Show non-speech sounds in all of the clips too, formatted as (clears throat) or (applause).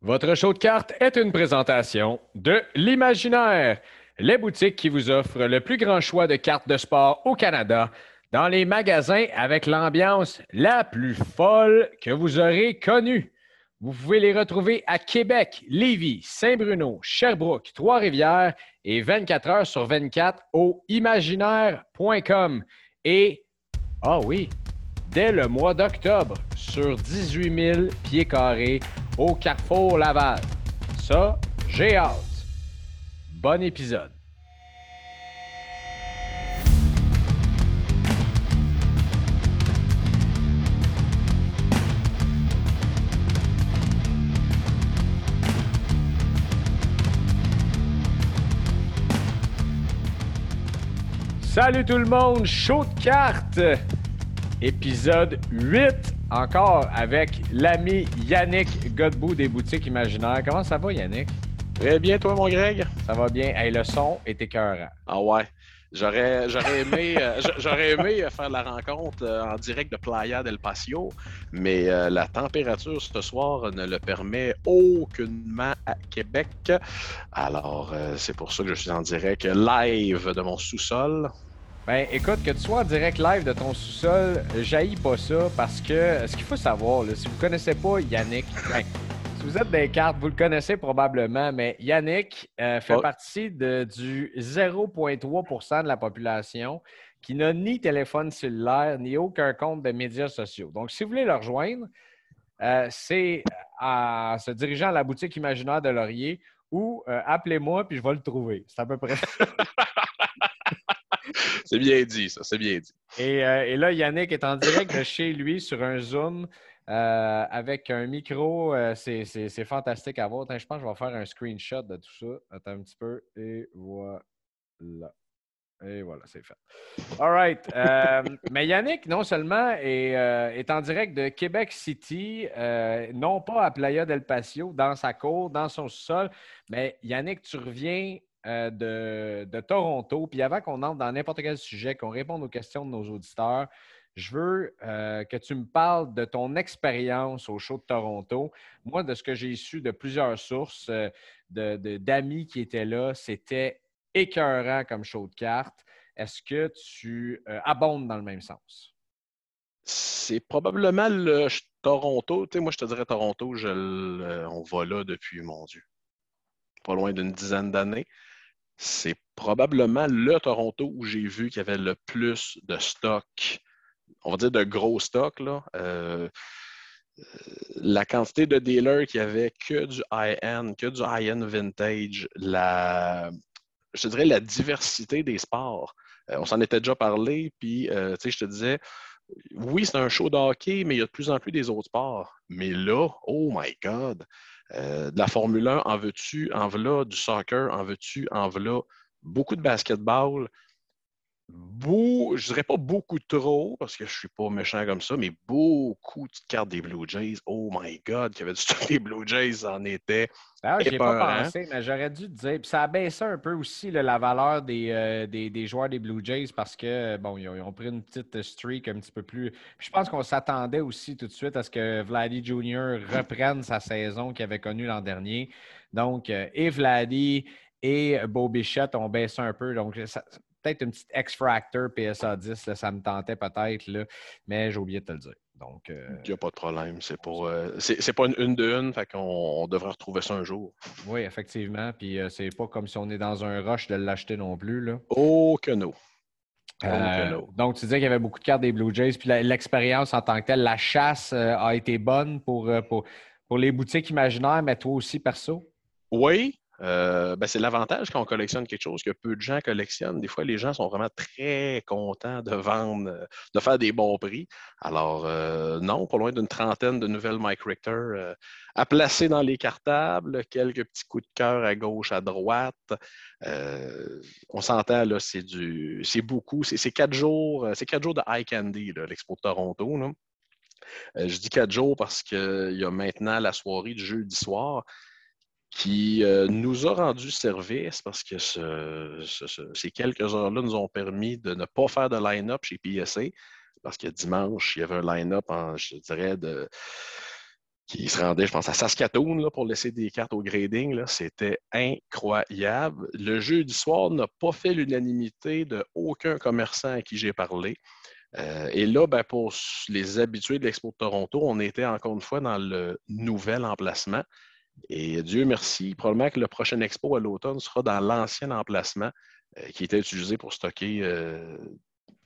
Votre show de cartes est une présentation de l'Imaginaire, les boutiques qui vous offrent le plus grand choix de cartes de sport au Canada, dans les magasins avec l'ambiance la plus folle que vous aurez connue. Vous pouvez les retrouver à Québec, Lévis, Saint-Bruno, Sherbrooke, Trois-Rivières et 24 heures sur 24 au imaginaire.com. Et, ah oui, dès le mois d'octobre, sur 18 000 pieds carrés au Carrefour Laval. Ça, j'ai hâte. Bon épisode. Salut tout le monde, chaud de cartes, épisode 8, encore avec l'ami Yannick Godbout des boutiques imaginaires. Comment ça va Yannick? Très bien, toi mon Greg? Ça va bien. Hey, le son est écœurant. Ah ouais. J'aurais, j'aurais aimé, euh, (laughs) j'aurais aimé euh, faire la rencontre euh, en direct de Playa del Patio, mais euh, la température ce soir ne le permet aucunement à Québec. Alors, c'est pour ça que je suis en direct live de mon sous-sol. Ben écoute, que tu sois en direct live de ton sous-sol, jaillit pas ça parce que ce qu'il faut savoir, là, si vous connaissez pas Yannick, (laughs) ben, si vous êtes des cartes, vous le connaissez probablement, mais Yannick euh, fait Oh. partie de, du 0,3% de la population qui n'a ni téléphone cellulaire, ni aucun compte de médias sociaux. Donc, si vous voulez le rejoindre, euh, c'est en se dirigeant à la boutique imaginaire de Laurier ou euh, appelez-moi puis je vais le trouver. C'est à peu près (laughs) C'est bien dit, ça, c'est bien dit. Et, euh, et là, Yannick est en direct de chez lui sur un Zoom euh, avec un micro. euh, c'est- fantastique à voir. Attends, je pense que je vais faire un screenshot de tout ça. Attends un petit peu. Et voilà. Et voilà, c'est fait. All right. Euh, (laughs) mais Yannick, non seulement est, euh, est en direct de Québec City, euh, non pas à Playa del Patio, dans sa cour, dans son sol, mais Yannick, tu reviens euh, de, Toronto. Puis avant qu'on entre dans n'importe quel sujet, qu'on réponde aux questions de nos auditeurs, je veux euh, que tu me parles de ton expérience au show de Toronto. Moi, de ce que j'ai su de plusieurs sources, euh, d'amis qui étaient là, c'était écœurant comme show de cartes. Est-ce que tu abondes dans le même sens? C'est probablement le Toronto. Tu sais, moi, je te dirais Toronto, on va là depuis, mon Dieu, pas loin d'une dizaine d'années. C'est probablement le Toronto où j'ai vu qu'il y avait le plus de stock, on va dire de gros stock. Là. Euh, euh, la quantité de dealers qui avait que du high-end, que du high-end vintage, la, je dirais la diversité des sports. Euh, on s'en était déjà parlé, puis euh, je te disais, oui, c'est un show de mais il y a de plus en plus des autres sports. Mais là, oh my God, euh, de la Formule 1, en veux-tu, en voilà, du soccer, en veux-tu, en voilà, beaucoup de basketball, beau, je dirais pas beaucoup trop, parce que je suis pas méchant comme ça, mais beaucoup de cartes des Blue Jays. Oh my God, qu'il y avait du (laughs) stock des Blue Jays, en était. Ah, j'y ai pas pensé, mais j'aurais dû te dire. Puis ça a baissé un peu aussi là, la valeur des, euh, des, des joueurs des Blue Jays parce que, bon, ils ont, ils ont pris une petite streak un petit peu plus. Puis je pense qu'on s'attendait aussi tout de suite à ce que Vladdy Jr. reprenne sa saison qu'il avait connue l'an dernier. Donc, euh, et Vladdy et Beau Bichette ont baissé un peu. Donc, ça- peut-être une petite X-Fractor PSA 10, là, ça me tentait peut-être, là, mais j'ai oublié de te le dire. Donc, euh, Il n'y a pas de problème. C'est pour. euh, c'est c'est pas une une de une, fait qu'on on devrait retrouver ça un jour. oui, effectivement. Puis euh, c'est pas comme si on est dans un rush de l'acheter non plus. Là. Oh que non. Oh Euh, donc, tu disais qu'il y avait beaucoup de cartes des Blue Jays, puis l'expérience en tant que telle, la chasse euh, a été bonne pour, euh, pour, pour les boutiques imaginaires, mais toi aussi, perso? Oui, euh, ben, c'est l'avantage quand on collectionne quelque chose que peu de gens collectionnent. Des fois, les gens sont vraiment très contents de vendre, euh, de faire des bons prix. Alors, euh, non, pas loin d'une trentaine de nouvelles Mike Richter à placer dans les cartables, quelques petits coups de cœur à gauche, à droite. On s'entend, là, c'est du. C'est beaucoup. C'est quatre jours, c'est quatre jours de high candy, l'Expo de Toronto. je dis quatre jours parce qu'il y a maintenant la soirée du jeudi soir qui euh, nous a rendu service parce que ce- ce- ce- ces quelques heures-là nous ont permis de ne pas faire de line-up chez PSA parce que dimanche, il y avait un line-up, je dirais, qui se rendait, je pense, à Saskatoon pour laisser des cartes au grading. C'était incroyable. Le jeu du soir n'a pas fait l'unanimité de aucun commerçant à qui j'ai parlé. Euh, et là, ben, pour les habitués de l'Expo de Toronto, on était encore une fois dans le nouvel emplacement. Et Dieu merci, probablement que le prochain expo à l'automne sera dans l'ancien emplacement euh, qui était utilisé pour stocker euh,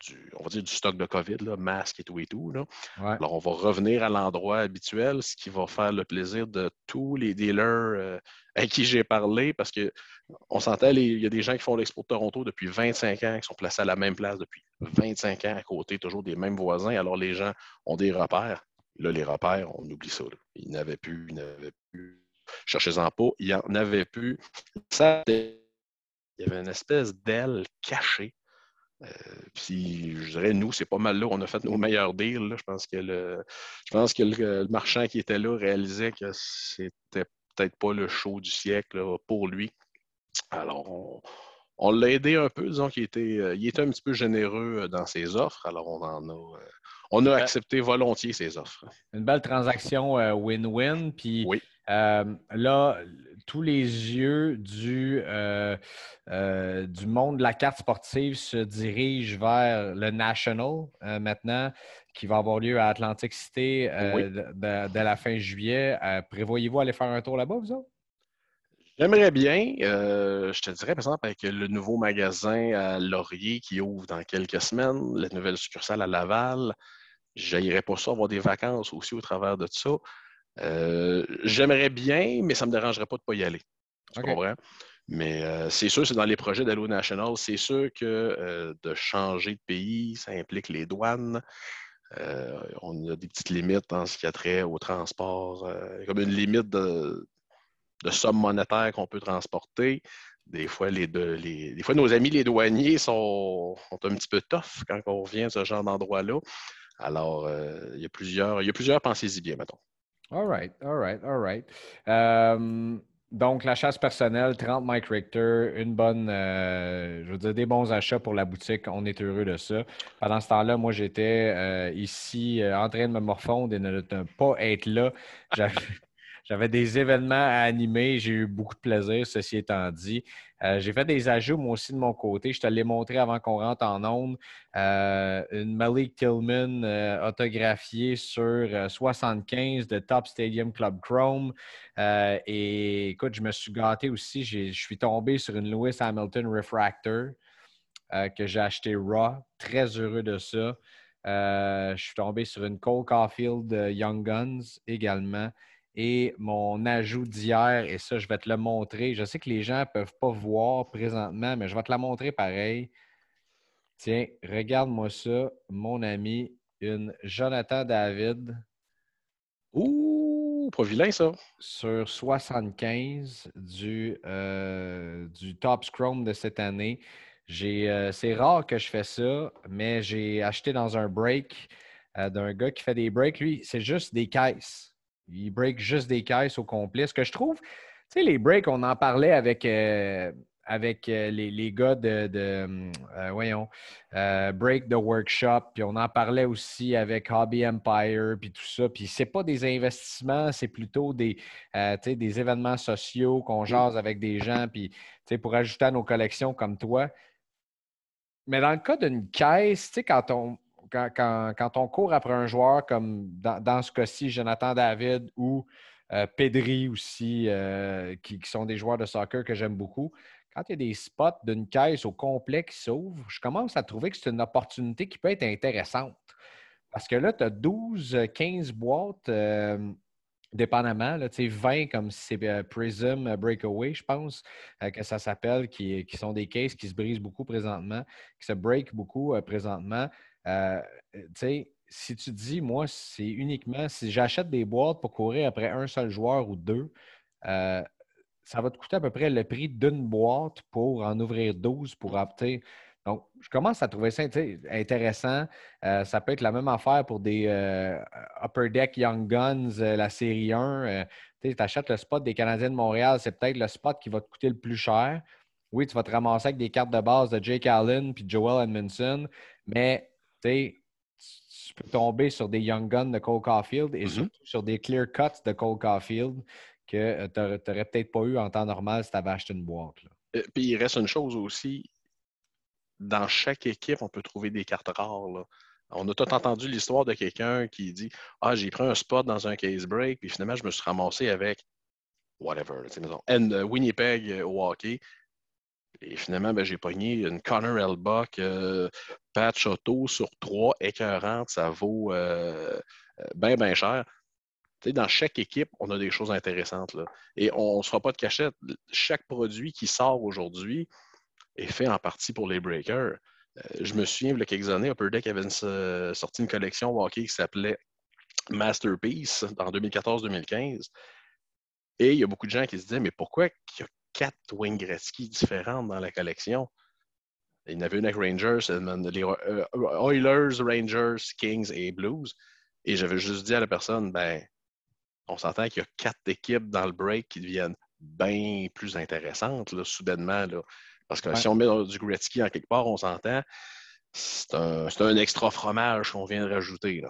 du, on va dire du stock de COVID, là, masques et tout et tout. Alors, on va revenir à l'endroit habituel, ce qui va faire le plaisir de tous les dealers euh, à qui j'ai parlé, parce qu'on s'entend, il y a des gens qui font l'expo de Toronto depuis 25 ans, qui sont placés à la même place depuis 25 ans, à côté, toujours des mêmes voisins. Alors, les gens ont des repères. Là, les repères, on oublie ça. Ils n'avaient plus, ils n'avaient plus. Cherchez-en pas, il n'y en avait plus. Ça, il y avait une espèce d'aile cachée euh, puis, je dirais, nous, c'est pas mal là. On a fait nos meilleurs deals. Je pense que, le, je pense que le, marchand qui était là réalisait que c'était peut-être pas le show du siècle pour lui. Alors, on, l'a aidé un peu. Disons qu'il était, euh, il était un petit peu généreux dans ses offres. Alors, on en a. Euh, on a accepté volontiers ses offres. Une belle transaction win-win. puis oui. Là, tous les yeux du, euh, euh, du monde de la carte sportive se dirigent vers le National maintenant, qui va avoir lieu à Atlantic City dès la fin juillet. Prévoyez-vous aller faire un tour là-bas, vous autres? J'aimerais bien. je te dirais, par exemple, avec le nouveau magasin à Laurier qui ouvre dans quelques semaines, la nouvelle succursale à Laval, j'aillerais pas ça avoir des vacances aussi au travers de ça. Euh, j'aimerais bien, mais ça ne me dérangerait pas de ne pas y aller. Tu comprends? Mais euh, c'est sûr, c'est dans les projets d'Allo National, c'est sûr que euh, de changer de pays, ça implique les douanes. on a des petites limites en ce qui a trait au transport, comme une limite de, somme monétaire qu'on peut transporter. Des fois, les, des fois, nos amis les douaniers sont, sont, un petit peu tough quand on revient à ce genre d'endroit-là. Alors, il y a plusieurs, il y a plusieurs pensées-y bien, mettons. All right, all right, all right. Euh, donc, la chasse personnelle, 30 Mike Richter, une bonne, euh, je veux dire, des bons achats pour la boutique. On est heureux de ça. Pendant ce temps-là, moi, j'étais euh, ici en train de me morfondre et de ne pas être là. J'avais des événements à animer. J'ai eu beaucoup de plaisir, ceci étant dit. Euh, j'ai fait des ajouts, moi aussi, de mon côté. Je te l'ai montré avant qu'on rentre en onde. Euh, une Malik Tillman euh, autographiée sur 75 de Top Stadium Club Chrome. et écoute, je me suis gâté aussi. Je suis tombé sur une Lewis Hamilton Refractor que j'ai acheté Raw. Très heureux de ça. je suis tombé sur une Cole Caulfield Young Guns également. Et mon ajout d'hier, et ça, je vais te le montrer. Je sais que les gens ne peuvent pas voir présentement, mais je vais te la montrer pareil. Tiens, regarde-moi ça, mon ami, une Jonathan David. Ouh, pas vilain ça. Sur 75 du, euh, du Top Scrum de cette année. Euh, c'est rare que je fais ça, mais j'ai acheté dans un break euh, d'un gars qui fait des breaks. Lui, c'est juste des caisses. Il break juste des caisses au complet. Ce que je trouve, tu sais, les breaks, on en parlait avec, euh, avec euh, les, gars de, euh, voyons, Break the Workshop, puis on en parlait aussi avec Hobby Empire, puis tout ça. Puis c'est pas des investissements, c'est plutôt des, des événements sociaux qu'on jase avec des gens, puis pour ajouter à nos collections comme toi. Mais dans le cas d'une caisse, tu sais, quand on, quand, on court après un joueur comme dans, ce cas-ci, Jonathan David ou euh, Pedri aussi, euh, qui, sont des joueurs de soccer que j'aime beaucoup, quand il y a des spots d'une caisse au complet qui s'ouvrent, je commence à trouver que c'est une opportunité qui peut être intéressante. Parce que là, tu as 12, 15 boîtes, euh, dépendamment, là, 20 comme c'est Prism Breakaway, je pense que ça s'appelle, qui, qui, sont des cases qui se brisent beaucoup présentement, qui se break beaucoup présentement. Euh, si tu dis, moi, c'est uniquement si j'achète des boîtes pour courir après un seul joueur ou deux, euh, ça va te coûter à peu près le prix d'une boîte pour en ouvrir 12 pour opter. Donc, je commence à trouver ça intéressant. Euh, ça peut être la même affaire pour des Upper Deck Young Guns, la série 1. tu achètes le spot des Canadiens de Montréal, c'est peut-être le spot qui va te coûter le plus cher. Oui, tu vas te ramasser avec des cartes de base de Jake Allen puis Joel Edmondson, mais tu tu peux tomber sur des Young Guns de Cole Caulfield et Mhm. surtout sur des Clear Cuts de Cole Caulfield que tu n'aurais peut-être pas eu en temps normal si tu avais acheté une boîte. là. Euh, Puis il reste une chose aussi. Dans chaque équipe, on peut trouver des cartes rares. là. On a tout entendu l'histoire de quelqu'un qui dit Ah, j'ai pris un spot dans un case break, puis finalement, je me suis ramassé avec whatever, N- euh, Winnipeg euh, au hockey. Et finalement, ben, j'ai pogné une Connor Elbuck, euh, patch auto sur trois écœurantes. Ça vaut euh, bien, bien cher. Dans chaque équipe, on a des choses intéressantes. Là. Et on ne se fera pas de cachette. Chaque produit qui sort aujourd'hui est fait en partie pour les breakers. Euh, je me souviens, il y a quelques années, Upper Deck avait euh, sorti une collection qui s'appelait Masterpiece en 2014-2015. Et il y a beaucoup de gens qui se disaient, mais pourquoi il y a quatre Wayne Gretzky différentes dans la collection? Il y en avait une avec Rangers, euh, les euh, Oilers, Rangers, Kings et Blues. Et j'avais juste dit à la personne, ben, on s'entend qu'il y a quatre équipes dans le break qui deviennent bien plus intéressantes, là, soudainement. Là. Parce que Ouais. si on met du Gretzky en quelque part, on s'entend, c'est un, extra fromage qu'on vient de rajouter.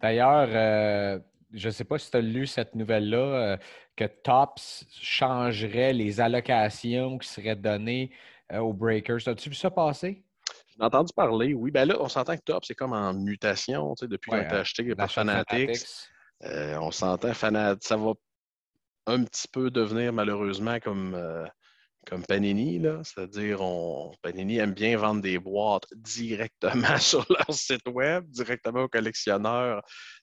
D'ailleurs, euh, je ne sais pas si tu as lu cette nouvelle-là, euh, que Tops changerait les allocations qui seraient données euh, aux Breakers. As-tu vu ça passer? J'ai entendu parler, oui. Ben là, on s'entend que Top, c'est comme en mutation, tu sais, depuis Ouais, qu'on a euh, acheté par L'achat de Fanatics. Fanatics. Euh, on s'entend, Fanat- ça va un petit peu devenir malheureusement comme, euh, comme Panini. là. C'est-à-dire, on, Panini aime bien vendre des boîtes directement (laughs) sur leur site web, directement aux collectionneurs,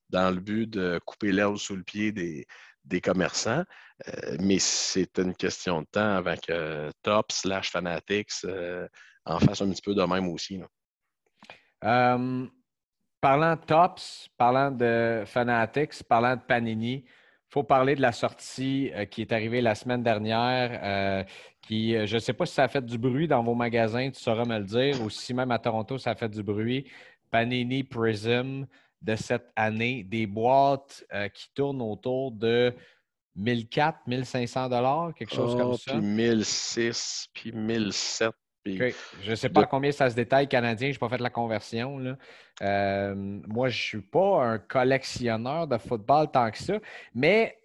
dans le but de couper l'herbe sous le pied des, des commerçants. Euh, mais c'est une question de temps avant que Top slash Fanatics euh, en fasse un petit peu de même aussi. Euh, parlant de Tops, parlant de Fanatics, parlant de Panini, il faut parler de la sortie qui est arrivée la semaine dernière. qui, je ne sais pas si ça a fait du bruit dans vos magasins, tu sauras me le dire, ou si même à Toronto, ça a fait du bruit. Panini Prism de cette année, des boîtes euh, qui tournent autour de 1400, 1500 dollars, quelque chose comme Ah, ça. Puis 1006, puis 1007. Puis... OK. Je ne sais pas De- combien ça se détaille canadien, je n'ai pas fait la conversion. là. Euh, moi, je ne suis pas un collectionneur de football tant que ça, mais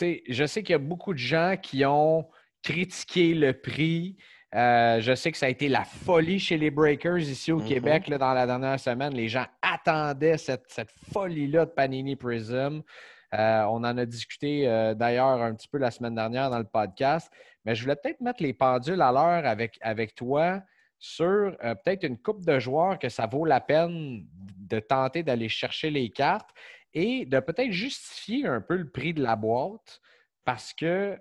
je sais qu'il y a beaucoup de gens qui ont critiqué le prix. Euh, je sais que ça a été la folie chez les Breakers ici au Mhm. Québec là, dans la dernière semaine. Les gens attendaient cette, cette folie-là de Panini Prism. Euh, on en a discuté euh, d'ailleurs un petit peu la semaine dernière dans le podcast. Mais je voulais peut-être mettre les pendules à l'heure avec, avec toi sur peut-être une coupe de joueurs que ça vaut la peine de tenter d'aller chercher les cartes et de peut-être justifier un peu le prix de la boîte parce que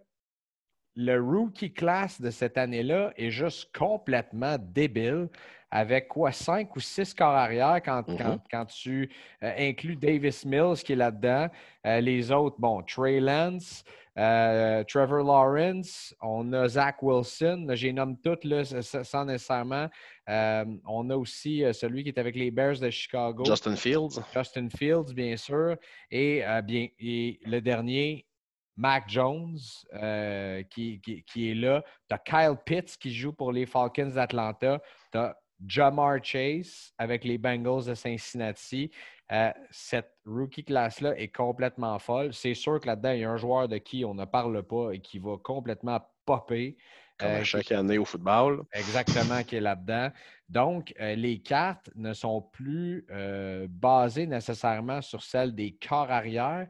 le rookie class de cette année-là est juste complètement débile avec quoi, cinq ou six corps arrière quand, Mhm. quand, quand tu euh, inclus Davis Mills qui est là-dedans. Euh, les autres, bon, Trey Lance, euh, Trevor Lawrence, on a Zach Wilson, j'ai nomme toutes là, sans nécessairement. On a aussi celui qui est avec les Bears de Chicago. Justin Fields. Justin Fields, bien sûr. Et, bien, et le dernier, Mac Jones, euh, qui, qui- qui est là. Tu as Kyle Pitts qui joue pour les Falcons d'Atlanta. Tu as Jamar Chase avec les Bengals de Cincinnati. Euh, cette rookie class-là est complètement folle. C'est sûr que là-dedans, il y a un joueur de qui on ne parle pas et qui va complètement popper. Comme Euh, à qui- chaque année au football. Exactement, qui est là-dedans. Donc, euh, les cartes ne sont plus euh, basées nécessairement sur celles des corps arrière.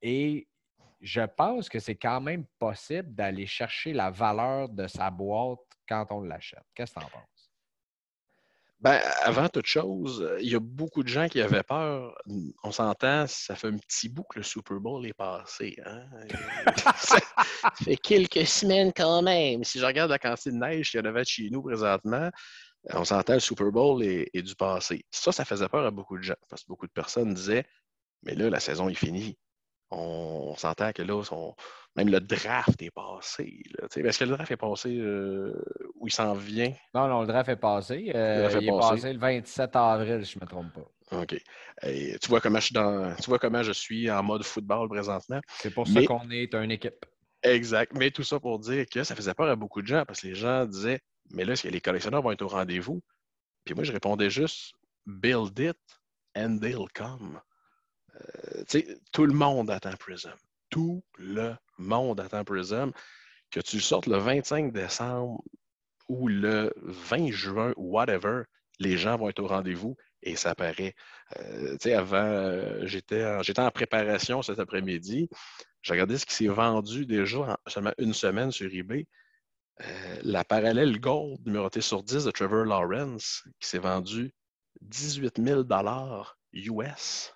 Et je pense que c'est quand même possible d'aller chercher la valeur de sa boîte quand on l'achète. Qu'est-ce que tu en penses? Ben, avant toute chose, il y a beaucoup de gens qui avaient peur. On s'entend, ça fait un petit bout que le Super Bowl est passé. Hein? (laughs) ça fait quelques semaines quand même. Si je regarde la quantité de neige qu'il y en avait chez nous présentement, on s'entend, le Super Bowl est, est du passé. Ça, ça faisait peur à beaucoup de gens parce que beaucoup de personnes disaient Mais là, la saison est finie. On, on s'entend que là, même le draft est passé. Est-ce que le draft est passé euh, où il s'en vient? Non, non, le draft est passé. Euh, draft il est passé. passé le 27 avril, si je ne me trompe pas. OK. Et tu vois comment je suis dans. Tu vois comment je suis en mode football présentement. C'est pour ça qu'on est une équipe. Exact. Mais tout ça pour dire que ça faisait peur à beaucoup de gens parce que les gens disaient Mais là, est-ce que les collectionneurs vont être au rendez-vous? Puis moi, je répondais juste build it and they'll come. Euh, tout le monde attend Prism. Tout le monde attend Prism. Que tu sortes le 25 décembre ou le 20 juin whatever, les gens vont être au rendez-vous et ça paraît. Euh, avant, euh, j'étais en, préparation cet après-midi. J'ai regardé ce qui s'est vendu déjà en seulement une semaine sur eBay. La parallèle Gold numérotée sur 10 de Trevor Lawrence qui s'est vendu 18 000 US.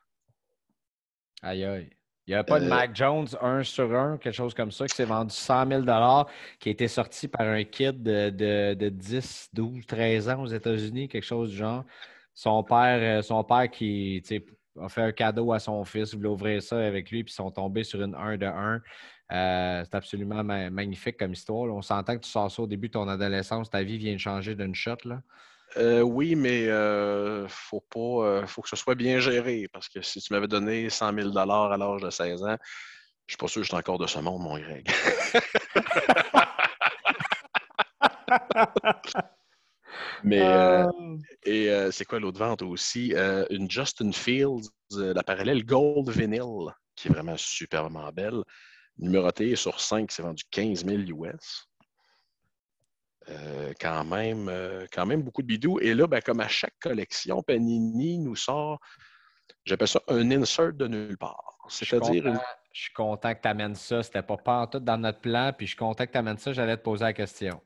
Aïe aïe. Il n'y a pas de Mac Jones 1 sur 1, quelque chose comme ça, qui s'est vendu 100 000 qui a été sorti par un kid de, de, de 10, 12, 13 ans aux États-Unis, quelque chose du genre. Son père, euh, son père qui a fait un cadeau à son fils, voulait ouvrir ça avec lui, puis ils sont tombés sur une 1 de 1. Euh, c'est absolument magnifique comme histoire. On s'entend que tu sors ça au début de ton adolescence, ta vie vient de changer d'une shot. Là. Euh, oui, mais il faut pas, faut que ce soit bien géré parce que si tu m'avais donné 100 000 à l'âge de 16 ans, je suis pas sûr que je suis encore de ce monde, mon Greg. (laughs) Mais euh, et euh, c'est quoi l'autre vente aussi? Euh, une Justin Fields, la parallèle Gold Vinyl, qui est vraiment superbement belle. Numérotée sur 5, c'est vendu 15 000 US. Quand, même, quand même beaucoup de bidous. Et là, ben, comme à chaque collection, Panini nous sort, j'appelle ça un insert de nulle part. C'est-à-dire. Je suis content que tu amènes ça. C'était pas tout dans notre plan, puis je suis content que tu amènes ça. J'allais te poser la question.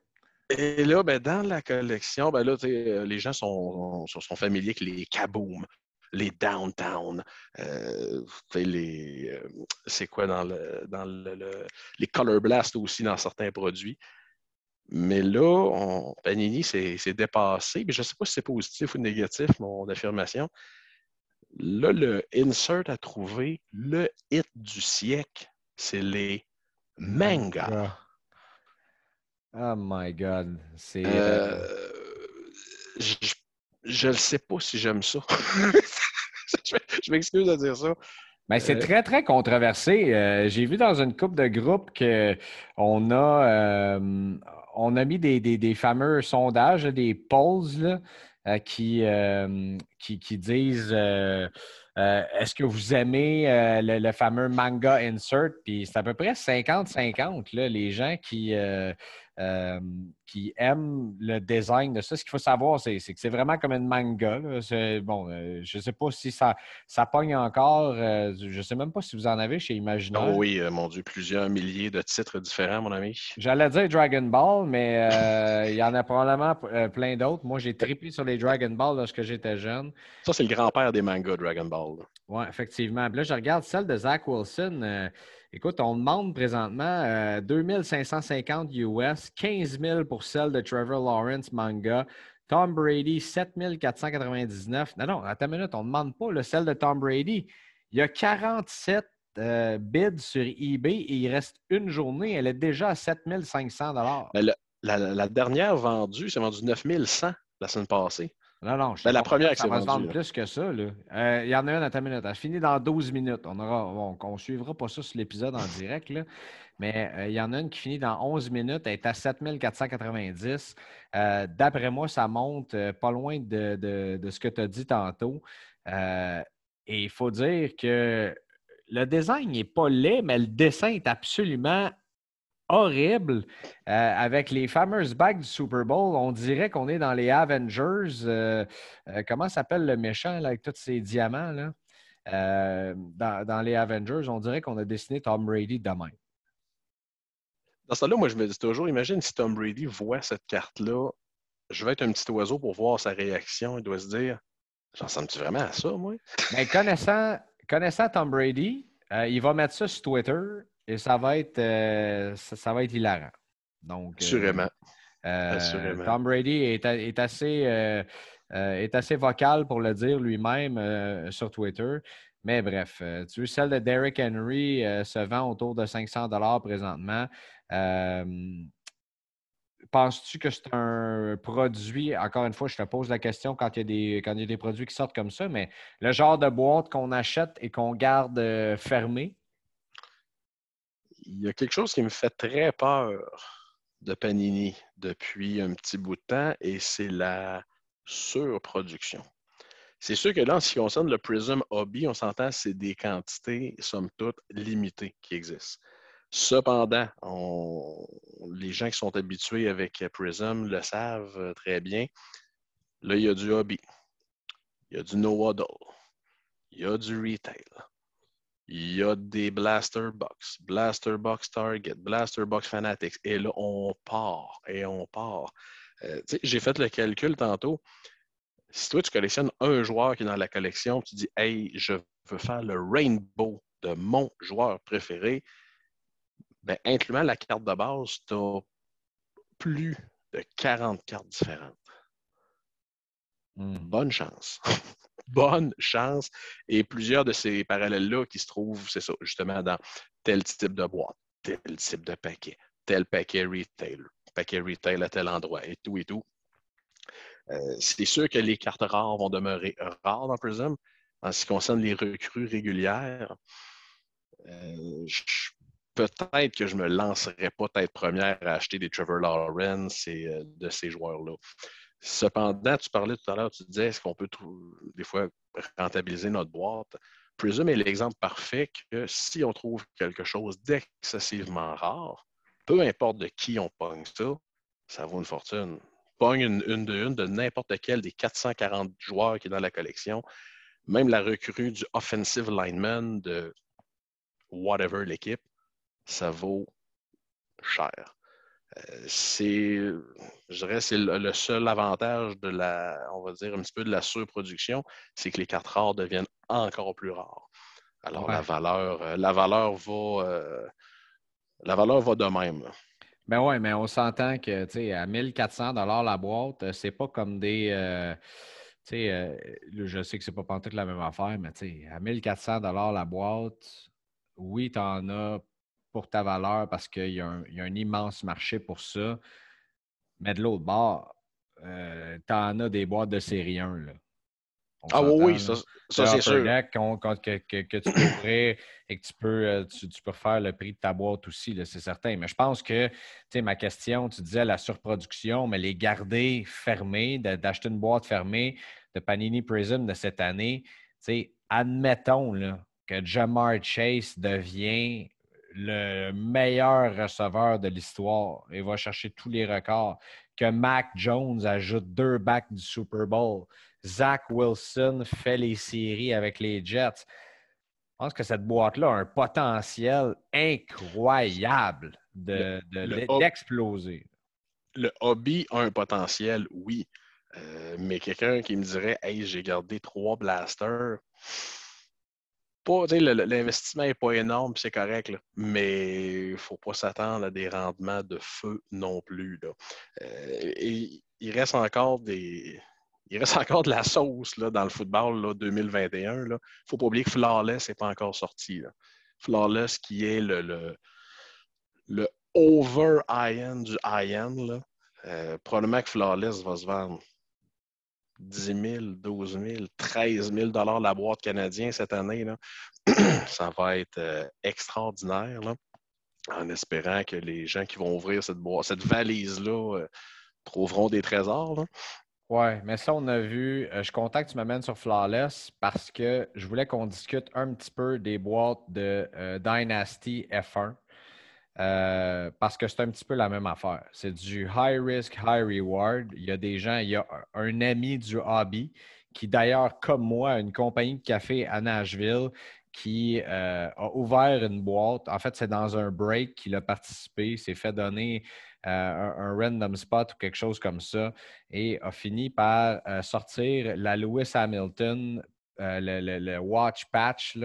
Et là, ben, dans la collection, ben là, euh, les gens sont, sont, familiers avec les kaboom, les downtown, euh, les, euh, c'est quoi dans le, dans le, les color blast aussi dans certains produits. Mais là, on, Panini s'est dépassé. je ne sais pas si c'est positif ou négatif, mon affirmation. Là, le insert a trouvé le hit du siècle, c'est les mangas. Oh my God. C'est. Euh, euh, je ne sais pas si j'aime ça. (laughs) je m'excuse de dire ça. Ben, c'est euh, très, très controversé. J'ai vu dans une coupe de groupes qu'on a, on a mis des, des, fameux sondages, des polls qui, qui, qui, disent est-ce que vous aimez le, le, fameux manga insert? Puis c'est à peu près 50-50, les gens qui, euh, qui aiment le design de ça. Ce qu'il faut savoir, c'est que c'est vraiment comme une manga. Bon, euh, je ne sais pas si ça, ça pogne encore. Euh, je ne sais même pas si vous en avez chez Imaginaire. Oh oui, mon Dieu, plusieurs milliers de titres différents, mon ami. J'allais dire Dragon Ball, mais il y en a probablement plein d'autres. Moi, j'ai trippé sur les Dragon Ball lorsque j'étais jeune. Ça, c'est le grand-père des mangas, Dragon Ball. Oui, effectivement. là, je regarde celle de Zach Wilson. Écoute, on demande présentement 2550 US, 15 000 pour celle de Trevor Lawrence manga. Tom Brady, 7499. Non, non, attends une minute, on ne demande pas le celle de Tom Brady. Il y a 47 euh, bids sur eBay et il reste une journée. Elle est déjà à 7500 ben, la, la, dernière vendue, c'est vendu 9100 la semaine passée. Non, non, je ben, la première que ça va se vendre plus que ça. Euh, il y en a une à ta minute. Elle finit dans 12 minutes. On ne suivra pas ça sur l'épisode en direct, là. mais euh, il y en a une qui finit dans 11 minutes. Elle est à 7490. Euh, d'après moi, ça monte pas loin de, ce que tu as dit tantôt. et il faut dire que le design n'est pas laid, mais le dessin est absolument horrible euh, avec les fameuses bagues du Super Bowl. On dirait qu'on est dans les Avengers. Euh, euh, comment s'appelle le méchant avec tous ces diamants? Là? Dans, les Avengers, on dirait qu'on a dessiné Tom Brady demain. Dans ce là moi, je me dis toujours, imagine si Tom Brady voit cette carte-là, je vais être un petit oiseau pour voir sa réaction. Il doit se dire, j'en sens-tu vraiment à ça, moi? Mais connaissant, connaissant Tom Brady, il va mettre ça sur Twitter et ça va être, euh, ça, va être hilarant. Donc, euh, euh, Assurément. Tom Brady est, assez, est assez vocal pour le dire lui-même sur Twitter. Mais bref, tu veux, celle de Derrick Henry se vend autour de 500 présentement. Penses-tu que c'est un produit, encore une fois, je te pose la question quand il, y a des, quand il y a des produits qui sortent comme ça, mais le genre de boîte qu'on achète et qu'on garde fermée, il y a quelque chose qui me fait très peur de Panini depuis un petit bout de temps et c'est la surproduction. C'est sûr que là, en ce qui concerne le Prism Hobby, on s'entend, c'est des quantités, somme toute, limitées qui existent. Cependant, les gens qui sont habitués avec Prism le savent très bien. Là, il y a du hobby, il y a du no-huddle, il y a du retail, il y a des Blaster Box, Blaster Box Target, Blaster Box Fanatics. Et là, on part et on part. Euh, j'ai fait le calcul tantôt. Si toi, tu collectionnes un joueur qui est dans la collection, tu dis Hey, je veux faire le rainbow de mon joueur préféré, ben, incluant la carte de base, tu as plus de 40 cartes différentes. Hmm. Bonne chance. (laughs) Bonne chance. Et plusieurs de ces parallèles-là qui se trouvent, c'est ça, justement, dans tel type de boîte, tel type de paquet, tel paquet retail, paquet retail à tel endroit et tout et tout. Euh, c'est sûr que les cartes rares vont demeurer rares dans Prism. En ce qui concerne les recrues régulières, euh, peut-être que je me lancerai pas tête première à acheter des Trevor Lawrence et euh, de ces joueurs-là. Cependant, tu parlais tout à l'heure, tu disais, est-ce qu'on peut des fois rentabiliser notre boîte? Prism est l'exemple parfait que si on trouve quelque chose d'excessivement rare, peu importe de qui on pogne ça, ça vaut une fortune. Pogne une, de une de n'importe quel des 440 joueurs qui est dans la collection, même la recrue du offensive lineman de whatever l'équipe, ça vaut cher. Euh, c'est, je dirais, c'est le, seul avantage de la, on va dire un petit peu de la surproduction, c'est que les cartes rares deviennent encore plus rares. Alors la valeur, euh, la valeur va, euh, la valeur va de même. Ben oui, mais on s'entend que, tu sais, à 1400 la boîte, c'est pas comme des, tu sais, je sais que c'est pas pantoute la même affaire, mais tu sais, à 1400 la boîte, oui, tu en as pour ta valeur parce qu'il y, a un immense marché pour ça. Mais de l'autre bord, euh, tu en as des boîtes de série 1. Là. ah oui, ça, c'est sûr. que, que, tu peux ouvrir et que tu peux, euh, tu, peux faire le prix de ta boîte aussi, c'est certain. Mais je pense que, tu sais, ma question, tu disais la surproduction, mais les garder fermés, d'acheter une boîte fermée de Panini Prism de cette année, tu sais, admettons là, que Jamar Chase devient le meilleur receveur de l'histoire et va chercher tous les records. Que Mac Jones ajoute deux backs du Super Bowl. Zach Wilson fait les séries avec les Jets. Je pense que cette boîte-là a un potentiel incroyable d'exploser. De, le, hobby a un potentiel, oui. Euh, mais quelqu'un qui me dirait Hey, j'ai gardé trois blasters l'investissement n'est pas énorme, c'est correct, mais il ne faut pas s'attendre à des rendements de feu non plus. Euh, il reste encore des. Il reste (laughs) encore de la sauce là, dans le football là, 2021. Il ne faut pas oublier que Flawless n'est pas encore sorti. Flawless qui est le, le, le over-high-end du high-end. Euh, probablement que Flawless va se vendre 10 000, 12 000, 13 000 la boîte canadienne cette année. Là. (clears throat) ça va être euh, extraordinaire. en espérant que les gens qui vont ouvrir cette boîte, cette valise-là, euh, trouveront des trésors. Oui, mais ça, on a vu. Euh, je contacte, tu m'amènes sur Flawless parce que je voulais qu'on discute un petit peu des boîtes de Dynasty F1. Euh, parce que c'est un petit peu la même affaire. C'est du high risk, high reward. Il y a des gens, il y a un ami du hobby qui, d'ailleurs, comme moi, a une compagnie de café à Nashville qui euh, a ouvert une boîte. En fait, c'est dans un break qu'il a participé, s'est fait donner euh, un, random spot ou quelque chose comme ça et a fini par sortir la Lewis Hamilton, le, watch patch.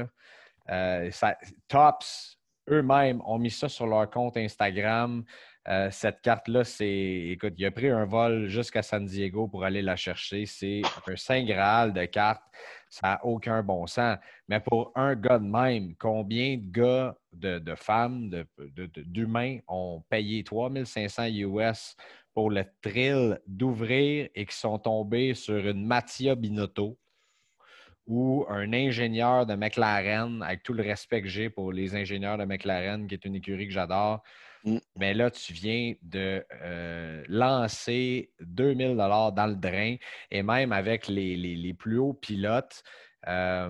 tops eux-mêmes ont mis ça sur leur compte Instagram. Euh, cette carte-là, c'est. Écoute, il a pris un vol jusqu'à San Diego pour aller la chercher. C'est un Saint Graal de cartes. Ça n'a aucun bon sens. Mais pour un gars de même, combien de gars, de, femmes, d'humains ont payé 3500 US pour le thrill d'ouvrir et qui sont tombés sur une Mattia Binotto? Ou un ingénieur de McLaren, avec tout le respect que j'ai pour les ingénieurs de McLaren, qui est une écurie que j'adore, Mm. Mais là, tu viens de euh, lancer 2000 dollars dans le drain et même avec les, plus hauts pilotes, euh,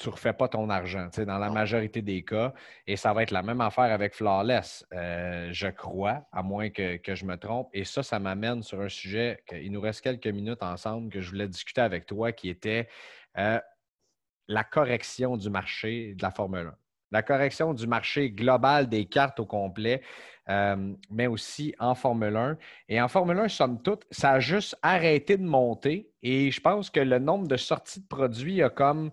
tu ne refais pas ton argent, dans la majorité des cas. Et ça va être la même affaire avec Flawless, euh, je crois, à moins que, je me trompe. Et ça, ça m'amène sur un sujet qu'il nous reste quelques minutes ensemble que je voulais discuter avec toi, qui était la correction du marché de la Formule 1 la correction du marché global des cartes au complet, euh, mais aussi en Formule 1. Et en Formule 1, somme toute, ça a juste arrêté de monter. Et je pense que le nombre de sorties de produits a comme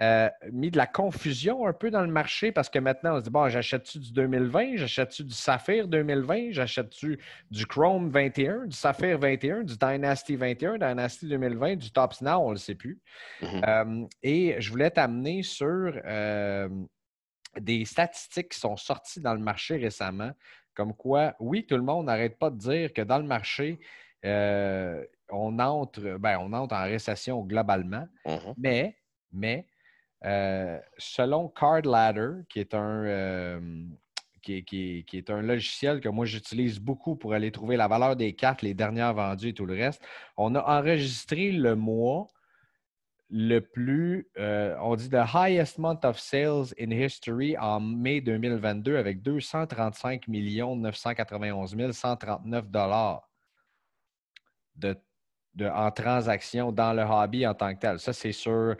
euh, mis de la confusion un peu dans le marché parce que maintenant, on se dit, bon, j'achète-tu du 2020, j'achète-tu du Saphir 2020, j'achète-tu du Chrome 21, du Saphir 21, du Dynasty 21, Dynasty 2020, du Tops Now, on ne le sait plus. Mm-hmm. Euh, et je voulais t'amener sur des statistiques qui sont sorties dans le marché récemment, comme quoi, oui, tout le monde n'arrête pas de dire que dans le marché, euh, on, entre, ben, on entre en récession globalement, mm-hmm. mais, mais euh, selon Card Ladder, qui est un, euh, qui, est un logiciel que moi j'utilise beaucoup pour aller trouver la valeur des cartes, les dernières vendues et tout le reste, on a enregistré le mois le plus, euh, on dit the highest month of sales in history en mai 2022 avec 235 991 139 dollars de, en transactions dans le hobby en tant que tel. Ça, c'est sur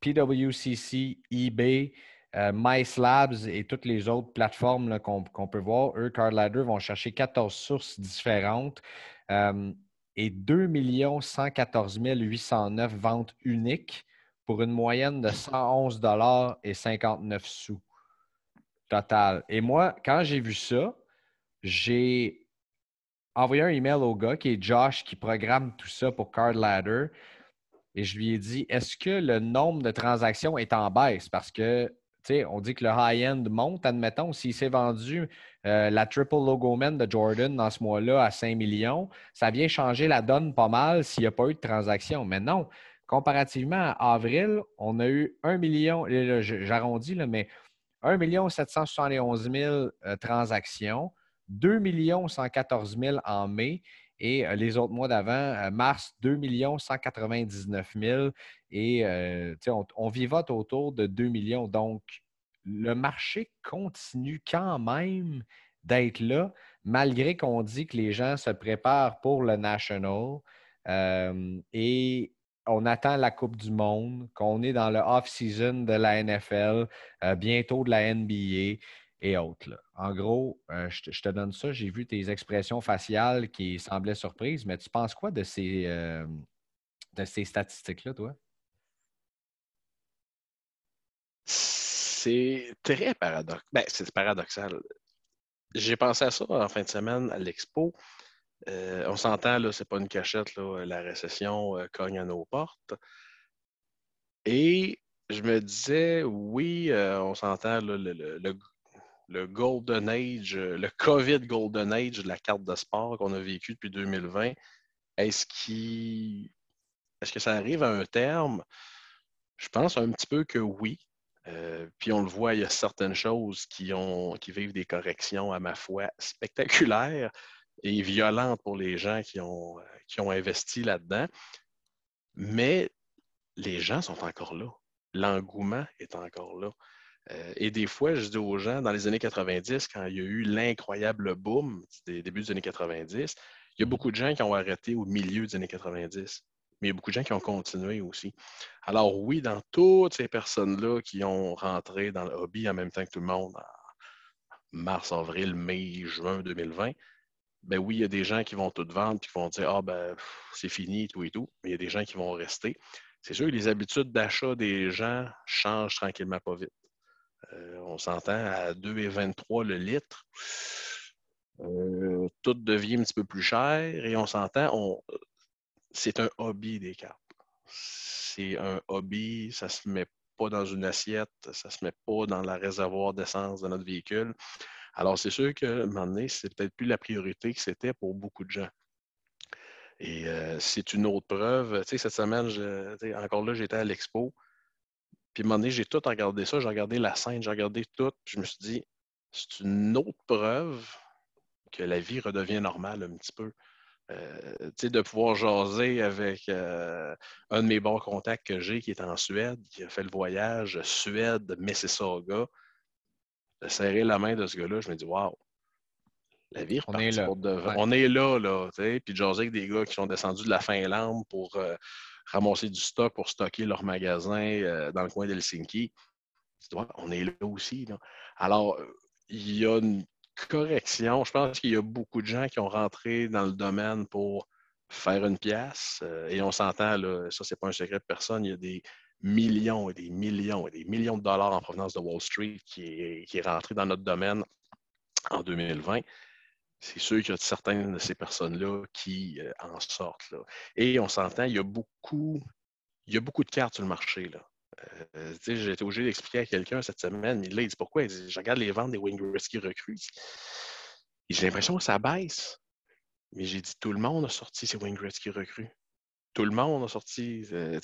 PWCC, eBay, euh, MySlabs et toutes les autres plateformes qu'on peut voir. Eux, Card vont chercher 14 sources différentes. Euh, et 2 114 809 ventes uniques pour une moyenne de 111 et 59 sous total. Et moi, quand j'ai vu ça, j'ai envoyé un email au gars qui est Josh qui programme tout ça pour Card Ladder et je lui ai dit est-ce que le nombre de transactions est en baisse? Parce que on dit que le high-end monte, admettons, s'il s'est vendu euh, la triple logo man de Jordan dans ce mois-là à 5 millions, ça vient changer la donne pas mal s'il n'y a pas eu de transaction. Mais non, comparativement à avril, on a eu 1 million, j'arrondis, mais 1 771 000 transactions, 2 114 000 en mai et euh, les autres mois d'avant, euh, mars, 2 199 000 et on, on vivote autour de 2 millions. Donc, le marché continue quand même d'être là, malgré qu'on dit que les gens se préparent pour le National euh, et on attend la Coupe du Monde, qu'on est dans le off-season de la NFL, euh, bientôt de la NBA et autres. En gros, euh, je, te, donne ça. J'ai vu tes expressions faciales qui semblaient surprises, mais tu penses quoi de ces, de ces statistiques-là, toi? c'est très paradoxal. Ben, c'est paradoxal. J'ai pensé à ça en fin de semaine à l'expo. Euh, on s'entend, là, c'est pas une cachette, la récession euh, cogne à nos portes. Et je me disais, oui, euh, on s'entend, le, le, Golden Age, le COVID Golden Age de la carte de sport qu'on a vécu depuis 2020, est-ce est-ce que ça arrive à un terme? Je pense un petit peu que oui. Euh, puis on le voit, il y a certaines choses qui, ont, qui vivent des corrections, à ma foi, spectaculaires et violentes pour les gens qui ont, euh, qui ont investi là-dedans. Mais les gens sont encore là. L'engouement est encore là. Euh, et des fois, je dis aux gens, dans les années 90, quand il y a eu l'incroyable boom des débuts des années 90, il y a beaucoup de gens qui ont arrêté au milieu des années 90 mais il y a beaucoup de gens qui ont continué aussi. Alors oui, dans toutes ces personnes-là qui ont rentré dans le hobby en même temps que tout le monde en mars, avril, mai, juin 2020, ben oui, il y a des gens qui vont tout vendre et qui vont dire Ah ben c'est fini, tout et tout, mais il y a des gens qui vont rester. C'est sûr que les habitudes d'achat des gens changent tranquillement pas vite. Euh, on s'entend à 2,23 le litre. Euh, tout devient un petit peu plus cher et on s'entend, c'est un hobby des cartes. C'est un hobby, ça ne se met pas dans une assiette, ça ne se met pas dans la réservoir d'essence de notre véhicule. Alors, c'est sûr que, un moment donné, c'est peut-être plus la priorité que c'était pour beaucoup de gens. Et euh, c'est une autre preuve. Tu sais, cette semaine, encore là, j'étais à l'expo. Puis, à un moment donné, j'ai tout regardé ça. J'ai regardé la scène, j'ai regardé tout. Puis, je me suis dit, c'est une autre preuve que la vie redevient normale un petit peu. Euh, de pouvoir jaser avec euh, un de mes bons contacts que j'ai qui est en Suède, qui a fait le voyage Suède, Mississauga. De serrer la main de ce gars-là, je me dis, waouh, la vie on est là. On est là, là. Puis jaser avec des gars qui sont descendus de la Finlande pour euh, ramasser du stock, pour stocker leur magasin dans le coin d'Helsinki. On est là aussi. Alors, il y a une correction. Je pense qu'il y a beaucoup de gens qui ont rentré dans le domaine pour faire une pièce. Euh, et on s'entend, ça, c'est pas un secret de personne. Il y a des millions et des millions et des millions de dollars en provenance de Wall Street qui qui est rentré dans notre domaine en 2020. C'est sûr qu'il y a certaines de ces personnes-là qui euh, en sortent. Et on s'entend, il y a beaucoup, il y a beaucoup de cartes sur le marché. Là. Euh, j'ai été obligé d'expliquer à quelqu'un cette semaine, mais là, il dit pourquoi? Il dit, je regarde les ventes des Wayne Gretzky recrues. J'ai l'impression que ça baisse. Mais j'ai dit, tout le monde a sorti ses Wayne Gretzky recrues. Tout le monde a sorti. Euh,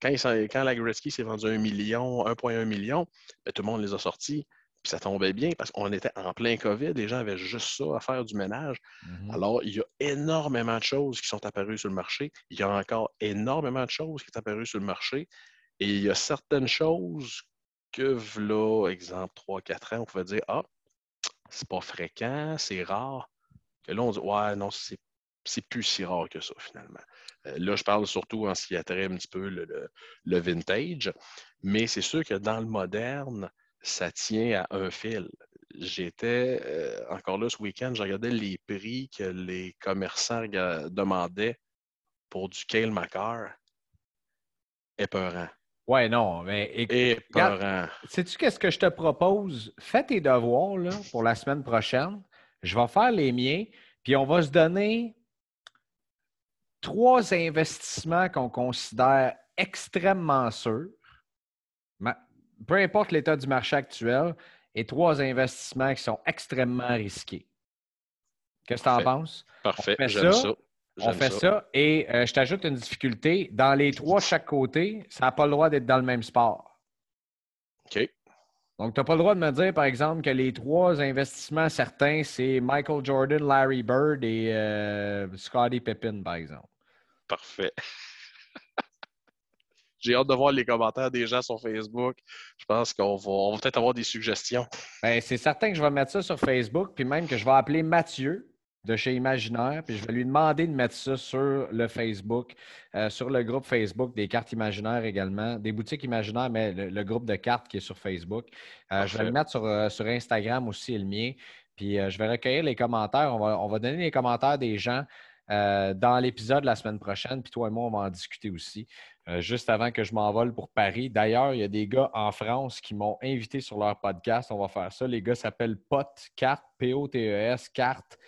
quand, quand la Gretzky s'est vendu un million, 1,1 million, ben, tout le monde les a sortis. Puis ça tombait bien parce qu'on était en plein COVID, les gens avaient juste ça à faire du ménage. Mm-hmm. Alors, il y a énormément de choses qui sont apparues sur le marché. Il y a encore énormément de choses qui sont apparues sur le marché. Et il y a certaines choses que, là, exemple, 3-4 ans, on pouvait dire Ah, c'est pas fréquent, c'est rare. Que là, on dit Ouais, non, c'est, plus si rare que ça, finalement. Euh, là, je parle surtout en ce qui a trait un petit peu le, vintage, mais c'est sûr que dans le moderne, ça tient à un fil. J'étais euh, encore là ce week-end, je regardais les prix que les commerçants demandaient pour du Kale Macar. Épeurant. Ouais, non, mais écoute. Sais-tu qu'est-ce que je te propose? Fais tes devoirs là, pour la semaine prochaine. Je vais faire les miens, puis on va se donner trois investissements qu'on considère extrêmement sûrs, peu importe l'état du marché actuel, et trois investissements qui sont extrêmement risqués. Qu'est-ce que tu en penses? Parfait, j'aime ça. On fait ça, et euh, je t'ajoute une difficulté. Dans les trois chaque côté, ça n'a pas le droit d'être dans le même sport. OK. Donc, tu n'as pas le droit de me dire, par exemple, que les trois investissements certains, c'est Michael Jordan, Larry Bird et euh, Scottie Pippen, par exemple. Parfait. J'ai hâte de voir les commentaires des gens sur Facebook. Je pense qu'on va, va peut-être avoir des suggestions. Ben, c'est certain que je vais mettre ça sur Facebook, puis même que je vais appeler Mathieu de chez Imaginaire, puis je vais lui demander de mettre ça sur le Facebook, euh, sur le groupe Facebook des cartes imaginaires également, des boutiques imaginaires, mais le, groupe de cartes qui est sur Facebook. Euh, je vais le mettre sur, euh, sur Instagram aussi, le mien. Puis je vais recueillir les commentaires. On va, on va donner les commentaires des gens dans l'épisode la semaine prochaine. Puis toi et moi, on va en discuter aussi. Juste avant que je m'envole pour Paris. D'ailleurs, il y a des gars en France qui m'ont invité sur leur podcast. On va faire ça. Les gars s'appellent POT Carte, P-O-T-E-S, Carte.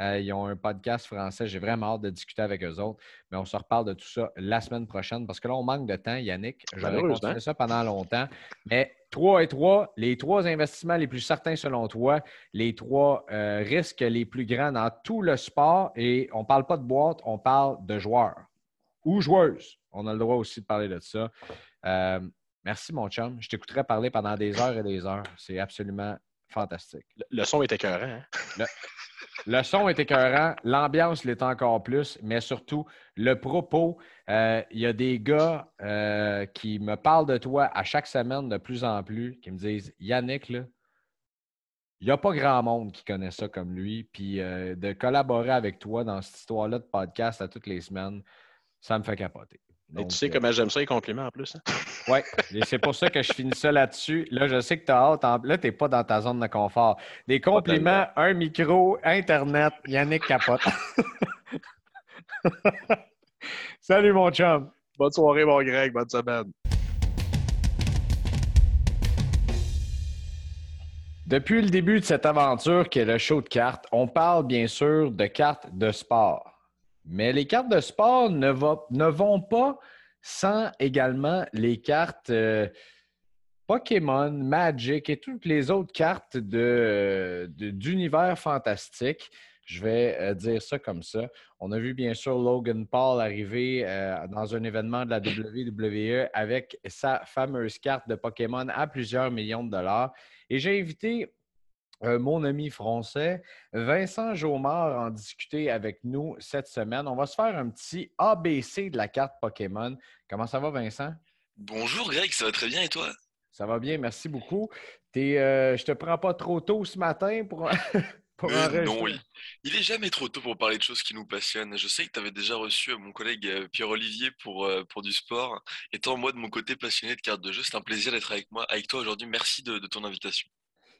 Euh, ils ont un podcast français. J'ai vraiment hâte de discuter avec eux autres. Mais on se reparle de tout ça la semaine prochaine parce que là, on manque de temps, Yannick. J'aurais continué ça pendant longtemps. Mais trois et trois, les trois investissements les plus certains selon toi, les trois euh, risques les plus grands dans tout le sport. Et on ne parle pas de boîte, on parle de joueurs ou joueuses. On a le droit aussi de parler de ça. Euh, merci, mon chum. Je t'écouterai parler pendant des heures et des heures. C'est absolument fantastique. Le, son est écœurant. Hein? Le son est écœurant, l'ambiance l'est encore plus, mais surtout le propos. Euh, il y a des gars euh, qui me parlent de toi à chaque semaine de plus en plus, qui me disent Yannick, il n'y a pas grand monde qui connaît ça comme lui. Puis euh, de collaborer avec toi dans cette histoire-là de podcast à toutes les semaines, ça me fait capoter. Et tu sais comment j'aime ça, les compliments en plus. Hein? (laughs) Oui, c'est pour ça que je finis ça là-dessus. Là, je sais que tu as hâte. Là, tu n'es pas dans ta zone de confort. Des compliments, un micro, Internet, Yannick Capote. (laughs) Salut, mon chum. Bonne soirée, mon Greg. Bonne semaine. Depuis le début de cette aventure qui est le show de cartes, on parle bien sûr de cartes de sport. Mais les cartes de sport ne, vont pas sans également les cartes euh, Pokémon, Magic et toutes les autres cartes d'univers fantastique. Je vais euh, dire ça comme ça. On a vu bien sûr Logan Paul arriver euh, dans un événement de la WWE avec sa fameuse carte de Pokémon à plusieurs millions de dollars. Et j'ai invité mon ami français, Vincent Jomard, en discuter avec nous cette semaine. On va se faire un petit ABC de la carte Pokémon. Comment ça va, Vincent? Bonjour, Greg, ça va très bien et toi? Ça va bien, merci beaucoup. Je euh, je te prends pas trop tôt ce matin pour, (laughs) pour Non, il, il, est jamais trop tôt pour parler de choses qui nous passionnent. Je sais que tu avais déjà reçu mon collègue euh, Pierre-Olivier pour, euh, pour du sport. Étant moi de mon côté passionné de cartes de jeu, c'est un plaisir d'être avec moi, avec toi aujourd'hui. Merci de ton invitation.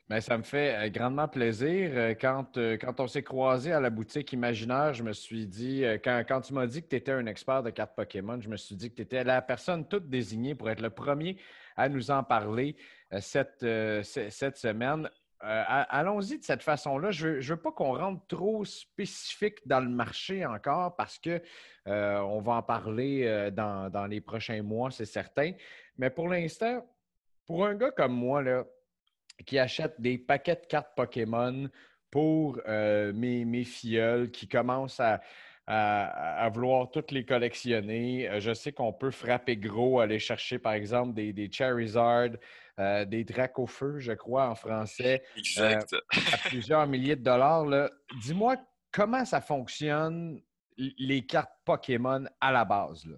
Ben, ça me fait euh, grandement plaisir. Euh, quand, euh, quand on s'est croisé à la boutique Imaginaire, je me suis dit, quand, quand tu m'as dit que tu étais un expert de cartes Pokémon, je me suis dit que tu étais la personne toute désignée pour être le premier à nous en parler cette, cette semaine. Allons-y de cette façon-là. Je ne veux, pas qu'on rentre trop spécifique dans le marché encore parce qu'on on va en parler dans, dans les prochains mois, c'est certain. Mais pour l'instant, pour un gars comme moi, là, qui achètent des paquets de cartes Pokémon pour euh, mes, mes filleuls qui commencent à, vouloir toutes les collectionner. Euh, je sais qu'on peut frapper gros, aller chercher par exemple des, des Charizard, euh, des Dracofeu, je crois en français, exact. à plusieurs milliers de dollars. Dis-moi comment ça fonctionne les cartes Pokémon à la base. Là?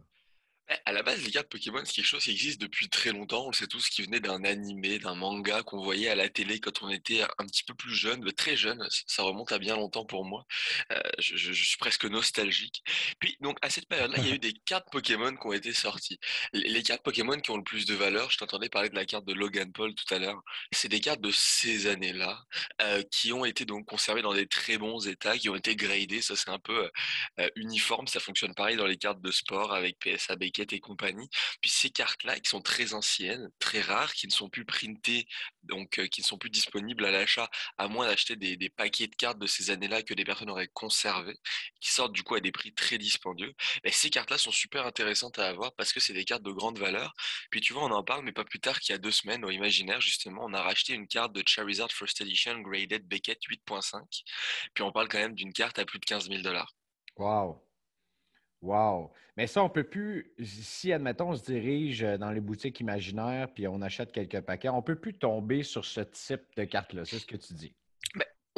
À la base, les cartes Pokémon, c'est quelque chose qui existe depuis très longtemps. On le sait tous qui venait d'un animé, d'un manga qu'on voyait à la télé quand on était un petit peu plus jeune, très jeune. Ça remonte à bien longtemps pour moi. Euh, je, suis presque nostalgique. Puis, donc, à cette période-là, il y a eu (laughs) des cartes Pokémon qui ont été sorties. Les, cartes Pokémon qui ont le plus de valeur, je t'entendais parler de la carte de Logan Paul tout à l'heure. C'est des cartes de ces années-là euh, qui ont été donc conservées dans des très bons états, qui ont été gradées. Ça, c'est un peu euh, uniforme. Ça fonctionne pareil dans les cartes de sport avec PSA, BK et compagnie. Puis ces cartes-là, qui sont très anciennes, très rares, qui ne sont plus printées, donc qui ne sont plus disponibles à l'achat, à moins d'acheter des, paquets de cartes de ces années-là que des personnes auraient conservées, qui sortent du coup à des prix très dispendieux. Et ces cartes-là sont super intéressantes à avoir parce que c'est des cartes de grande valeur. Puis tu vois, on en parle, mais pas plus tard qu'il y a deux semaines, au Imaginaire, justement, on a racheté une carte de Charizard First Edition Graded Beckett 8.5. Puis on parle quand même d'une carte à plus de 15 000 dollars. Wow! Wow! Mais ça, on peut plus, si, admettons, on se dirige dans les boutiques imaginaires puis on achète quelques paquets, on ne peut plus tomber sur ce type de carte-là. C'est ce que tu dis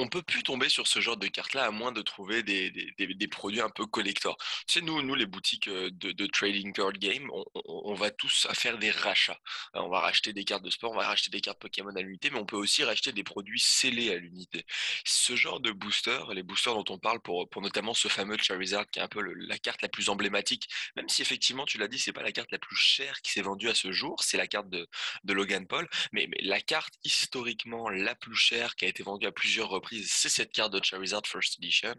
on peut plus tomber sur ce genre de carte-là à moins de trouver des, produits un peu collector. Tu sais, nous, nous les boutiques euh, de, trading card game, on, va tous faire des rachats. Euh, on va racheter des cartes de sport, on va racheter des cartes Pokémon à l'unité, mais on peut aussi racheter des produits scellés à l'unité. Ce genre de booster, les boosters dont on parle pour, notamment ce fameux Charizard qui est un peu la carte la plus emblématique, même si effectivement, tu l'as dit, c'est pas la carte la plus chère qui s'est vendue à ce jour, c'est la carte de, Logan Paul, mais la carte historiquement la plus chère qui a été vendue à plusieurs reprises c'est cette carte de Charizard First Edition.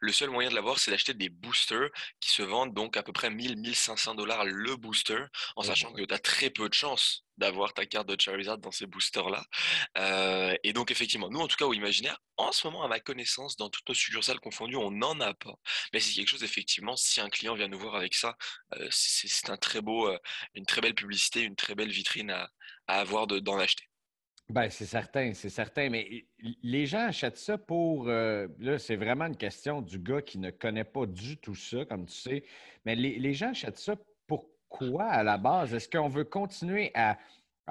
Le seul moyen de l'avoir, c'est d'acheter des boosters qui se vendent donc à peu près 1000-1500 dollars le booster, en sachant que tu as très peu de chances d'avoir ta carte de Charizard dans ces boosters-là. Euh, et donc, effectivement, nous, en tout cas, au Imaginaire, en ce moment, à ma connaissance, dans toutes nos succursales confondues, on n'en a pas. Mais c'est quelque chose, effectivement, si un client vient nous voir avec ça, euh, c'est un très beau, euh, une très belle publicité, une très belle vitrine à, à avoir d'en acheter. Ben, c'est certain, c'est certain. Mais les gens achètent ça pour. Euh, là, c'est vraiment une question du gars qui ne connaît pas du tout ça, comme tu sais. Mais les, gens achètent ça pourquoi à la base? Est-ce qu'on veut continuer à,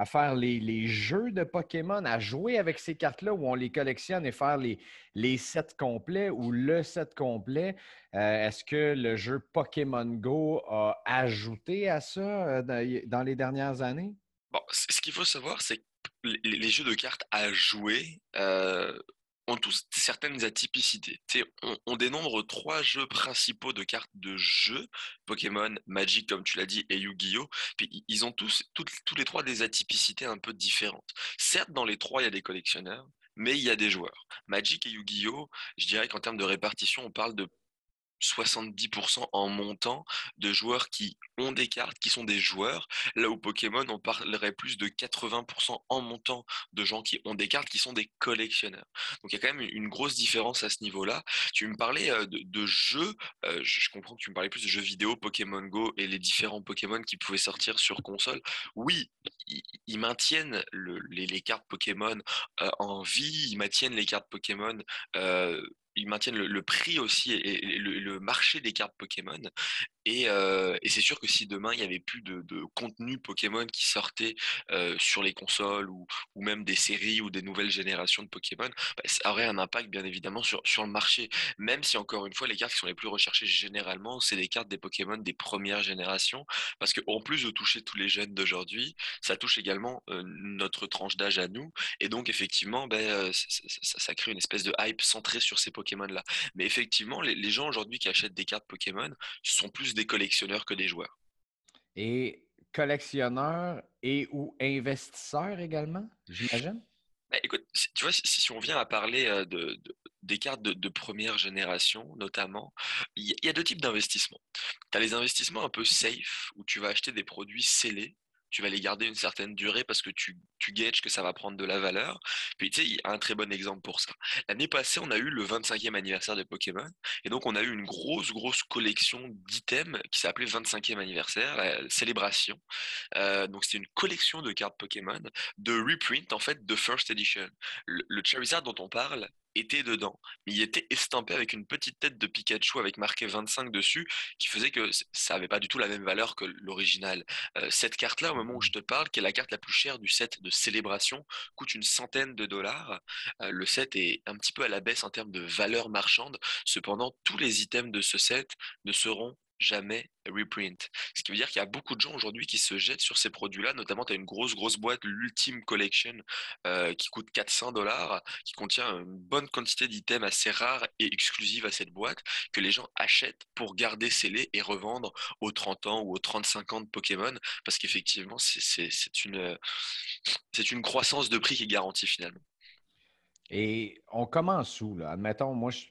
faire les, jeux de Pokémon, à jouer avec ces cartes-là où on les collectionne et faire les, les sets complets ou le set complet? Euh, est-ce que le jeu Pokémon Go a ajouté à ça euh, dans, les dernières années? Bon, ce qu'il faut savoir, c'est que les, jeux de cartes à jouer euh, ont tous certaines atypicités. On, dénombre trois jeux principaux de cartes de jeu, Pokémon, Magic, comme tu l'as dit, et Yu-Gi-Oh! Puis ils ont tous, tous les trois des atypicités un peu différentes. Certes, dans les trois, il y a des collectionneurs, mais il y a des joueurs. Magic et Yu-Gi-Oh! Je dirais qu'en termes de répartition, on parle de 70% en montant de joueurs qui ont des cartes, qui sont des joueurs. Là où Pokémon, on parlerait plus de 80% en montant de gens qui ont des cartes, qui sont des collectionneurs. Donc il y a quand même une grosse différence à ce niveau-là. Tu me parlais euh, de, jeux, euh, je comprends que tu me parlais plus de jeux vidéo, Pokémon Go et les différents Pokémon qui pouvaient sortir sur console. Oui, ils, maintiennent les, cartes Pokémon euh, en vie, ils maintiennent les cartes Pokémon ils maintiennent le, prix aussi et, le, marché des cartes Pokémon. Et, euh, c'est sûr que si demain il n'y avait plus de, contenu Pokémon qui sortait euh, sur les consoles ou, même des séries ou des nouvelles générations de Pokémon, bah, ça aurait un impact bien évidemment sur, sur le marché. Même si encore une fois les cartes qui sont les plus recherchées généralement, c'est les cartes des Pokémon des premières générations, parce qu'en plus de toucher tous les jeunes d'aujourd'hui, ça touche également euh, notre tranche d'âge à nous, et donc effectivement, ben, ça, crée une espèce de hype centrée sur ces Pokémon-là. Mais effectivement, les, gens aujourd'hui qui achètent des cartes Pokémon sont plus des collectionneurs que des joueurs. Et collectionneurs et ou investisseurs également, j'imagine? Bah, écoute, tu vois, si, on vient à parler de, des cartes de, première génération, notamment, il y, a deux types d'investissements. Tu as les investissements un peu safe, où tu vas acheter des produits scellés tu vas les garder une certaine durée parce que tu, tu que ça va prendre de la valeur. Puis tu sais, il y a un très bon exemple pour ça. L'année passée, on a eu le 25e anniversaire de Pokémon. Et donc, on a eu une grosse, grosse collection d'items qui s'appelait 25e anniversaire, la célébration. Euh, donc, c'était une collection de cartes Pokémon de reprint, en fait, de First Edition. Le, le Charizard dont on parle, était dedans. Il était estampé avec une petite tête de Pikachu avec marqué 25 dessus, qui faisait que ça n'avait pas du tout la même valeur que l'original. Euh, cette carte-là, au moment où je te parle, qui est la carte la plus chère du set de célébration, coûte une centaine de dollars. Euh, le set est un petit peu à la baisse en termes de valeur marchande. Cependant, tous les items de ce set ne seront jamais reprint. Ce qui veut dire qu'il y a beaucoup de gens aujourd'hui qui se jettent sur ces produits-là, notamment tu as une grosse, grosse boîte, l'Ultime Collection, euh, qui coûte 400 dollars, qui contient une bonne quantité d'items assez rares et exclusives à cette boîte, que les gens achètent pour garder scellés et revendre aux 30 ans ou aux 35 ans de Pokémon, parce qu'effectivement, c'est une, une croissance de prix qui est garantie finalement. Et on commence où, là? Admettons, moi, je,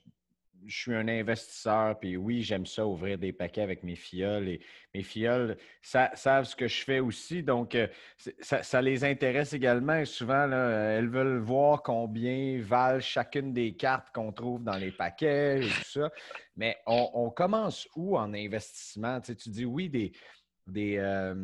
je suis un investisseur, puis oui, j'aime ça, ouvrir des paquets avec mes filleuls. Et mes filleuls savent ce que je fais aussi. Donc, euh, ça, les intéresse également. Souvent, elles veulent voir combien valent chacune des cartes qu'on trouve dans les paquets et tout ça. Mais on, commence où en investissement? Tu, dis oui, des, des, euh,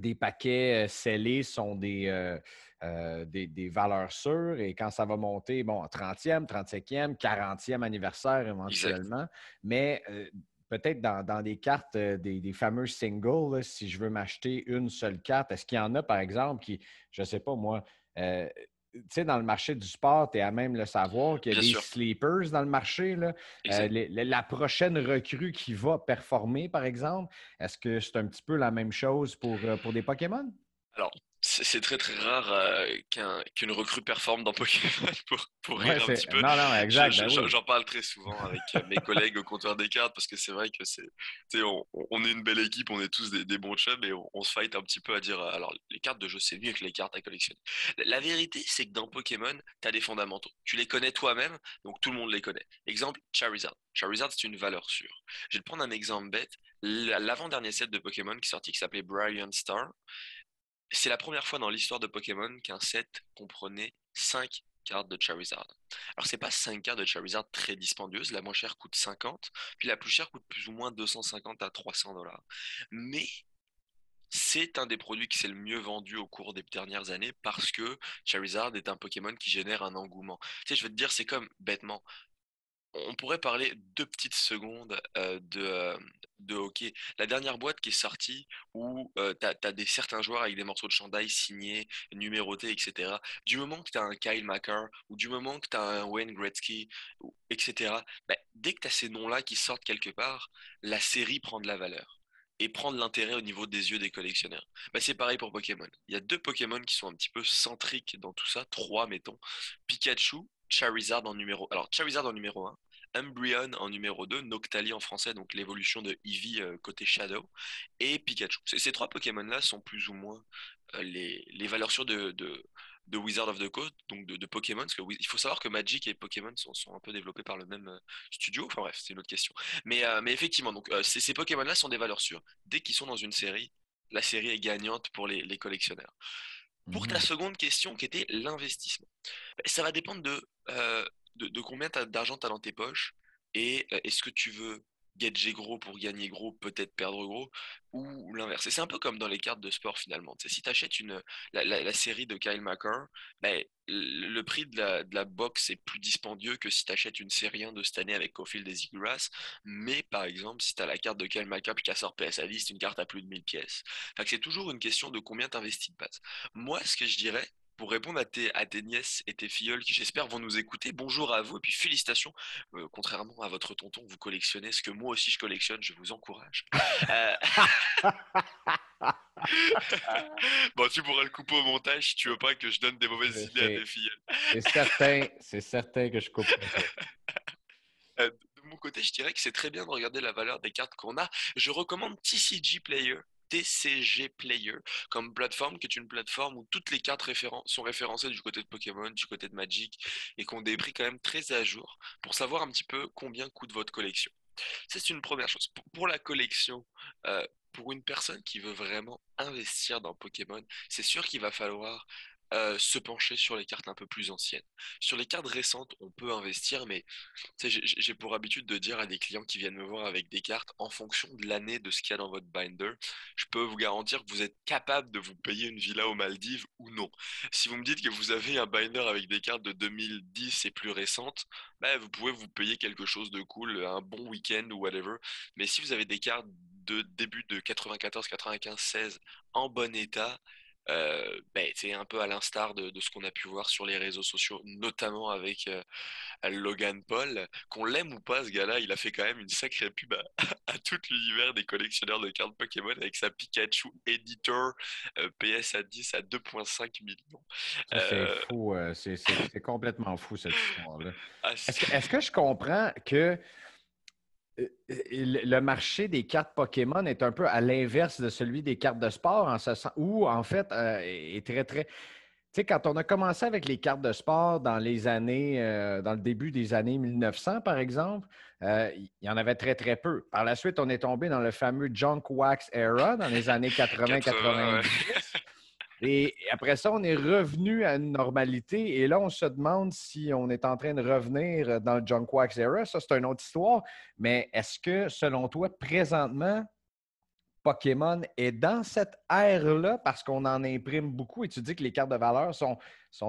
des paquets scellés sont des. Euh, des, valeurs sûres et quand ça va monter, bon, 30e, 35e, 40e anniversaire éventuellement, mais euh, peut-être dans, des cartes, euh, des, fameux singles, si je veux m'acheter une seule carte, est-ce qu'il y en a, par exemple, qui, je ne sais pas moi, sais, dans le marché du sport, tu es à même le savoir qu'il y a des sleepers dans le marché. Là. la prochaine recrue qui va performer, par exemple, est-ce que c'est un petit peu la même chose pour, pour des Pokémon? Alors, c'est très très rare euh, qu'une recrue performe dans Pokémon (laughs) pour, pour rire un petit peu. Non, non, exact. Ben j'en parle très souvent avec euh, mes collègues au comptoir des cartes parce que c'est vrai que c'est, on, on, est une belle équipe, on est tous des, bons chums et on, se fight un petit peu à dire alors les cartes de jeu c'est mieux que les cartes à collectionner. La, vérité c'est que dans Pokémon, tu as des fondamentaux. Tu les connais toi-même, donc tout le monde les connaît. Exemple, Charizard. Charizard c'est une valeur sûre. Je vais te prendre un exemple bête. L'avant-dernier set de Pokémon qui est sorti qui s'appelait Brilliant Star c'est la première fois dans l'histoire de Pokémon qu'un set comprenait 5 cartes de Charizard. Alors c'est pas 5 cartes de Charizard très dispendieuses, la moins chère coûte 50, puis la plus chère coûte plus ou moins 250 à 300 dollars. Mais c'est un des produits qui s'est le mieux vendu au cours des dernières années parce que Charizard est un Pokémon qui génère un engouement. Tu sais, je veux te dire, c'est comme bêtement, on pourrait parler deux petites secondes euh, de, de hockey. La dernière boîte qui est sortie où euh, tu as, des, certains joueurs avec des morceaux de chandail signés, numérotés, etc. Du moment que tu as un Kyle Macker ou du moment que tu as un Wayne Gretzky, etc., ben, dès que tu as ces noms-là qui sortent quelque part, la série prend de la valeur et prend de l'intérêt au niveau des yeux des collectionneurs. Ben, c'est pareil pour Pokémon. Il y a deux Pokémon qui sont un petit peu centriques dans tout ça, trois mettons. Pikachu, Charizard en numéro. Alors Charizard en numéro 1, Umbreon en numéro 2, Noctali en français, donc l'évolution de Eevee euh, côté Shadow, et Pikachu. Ces, trois Pokémon-là sont plus ou moins euh, les, valeurs sûres de, de, Wizard of the Coast, donc de, Pokémon, qu'il faut savoir que Magic et Pokémon sont, un peu développés par le même euh, studio, enfin bref, c'est une autre question. Mais, effectivement, ces, Pokémon-là sont des valeurs sûres. Dès qu'ils sont dans une série, la série est gagnante pour les, collectionneurs. Pour ta mmh. seconde question, qui était l'investissement, ben, ça va dépendre de de, combien d'argent tu as dans tes poches et euh, est-ce que tu veux gadget gros pour gagner gros, peut-être perdre gros, ou l'inverse. C'est un peu comme dans les cartes de sport finalement. si tu achètes une, la, série de Kyle McCarr, ben, le prix de la, de box est plus dispendieux que si tu achètes une série 1 de cette année avec Cofield et Grass. Mais par exemple, si tu as la carte de Kyle McCarr puis qu'elle sort PSA 10, c'est une carte à plus de 1000 pièces. c'est toujours une question de combien tu investis de base. Moi, ce que je dirais, pour répondre à tes, à tes nièces et tes filleuls qui, j'espère, vont nous écouter. Bonjour à vous et puis félicitations. Euh, contrairement à votre tonton, vous collectionnez ce que moi aussi je collectionne. Je vous encourage. Euh, (laughs) bon, tu pourras le couper au montage si tu veux pas que je donne des mauvaises idées à tes filleuls. c'est certain, c'est certain que je coupe. (laughs) Euh, de mon côté, je dirais que c'est très bien de regarder la valeur des cartes qu'on a. Je recommande TCG Player. TCG Player comme plateforme, qui est une plateforme où toutes les cartes sont référencées du côté de Pokémon, du côté de Magic, et des prix quand même très à jour pour savoir un petit peu combien coûte votre collection. C'est une première chose. Pour la collection, euh, pour une personne qui veut vraiment investir dans Pokémon, c'est sûr qu'il va falloir euh, se pencher sur les cartes un peu plus anciennes. Sur les cartes récentes, on peut investir, mais j'ai pour habitude de dire à des clients qui viennent me voir avec des cartes, en fonction de l'année de ce qu'il y a dans votre binder, je peux vous garantir que vous êtes capable de vous payer une villa aux Maldives ou non. Si vous me dites que vous avez un binder avec des cartes de 2010 et plus récentes, bah, vous pouvez vous payer quelque chose de cool, un bon week-end ou whatever. Mais si vous avez des cartes de début de 94, 95, 16 en bon état, euh, ben, c'est un peu à l'instar de, ce qu'on a pu voir sur les réseaux sociaux, notamment avec euh, Logan Paul. Qu'on l'aime ou pas, ce gars-là, il a fait quand même une sacrée pub à, (laughs) tout l'univers des collectionneurs de cartes Pokémon avec sa Pikachu Editor euh, PS à 10 à 2,5 millions. C'est fou, c'est complètement fou cette histoire-là. (laughs) Ah, est-ce que je comprends que euh, le marché des cartes Pokémon est un peu à l'inverse de celui des cartes de sport, en ce sens, où en fait euh, est très, très. Tu sais, quand on a commencé avec les cartes de sport dans les années, euh, dans le début des années 1900, par exemple, il y en avait très, très peu. Par la suite, on est tombé dans le fameux Junk Wax Era dans les années (laughs) 80-90. Et après ça, on est revenu à une normalité. Et là, on se demande si on est en train de revenir dans le Junk Wax Era. Ça, c'est une autre histoire. Mais est-ce que, selon toi, présentement, Pokémon est dans cette ère-là parce qu'on en imprime beaucoup? Et tu dis que les cartes de valeur sont,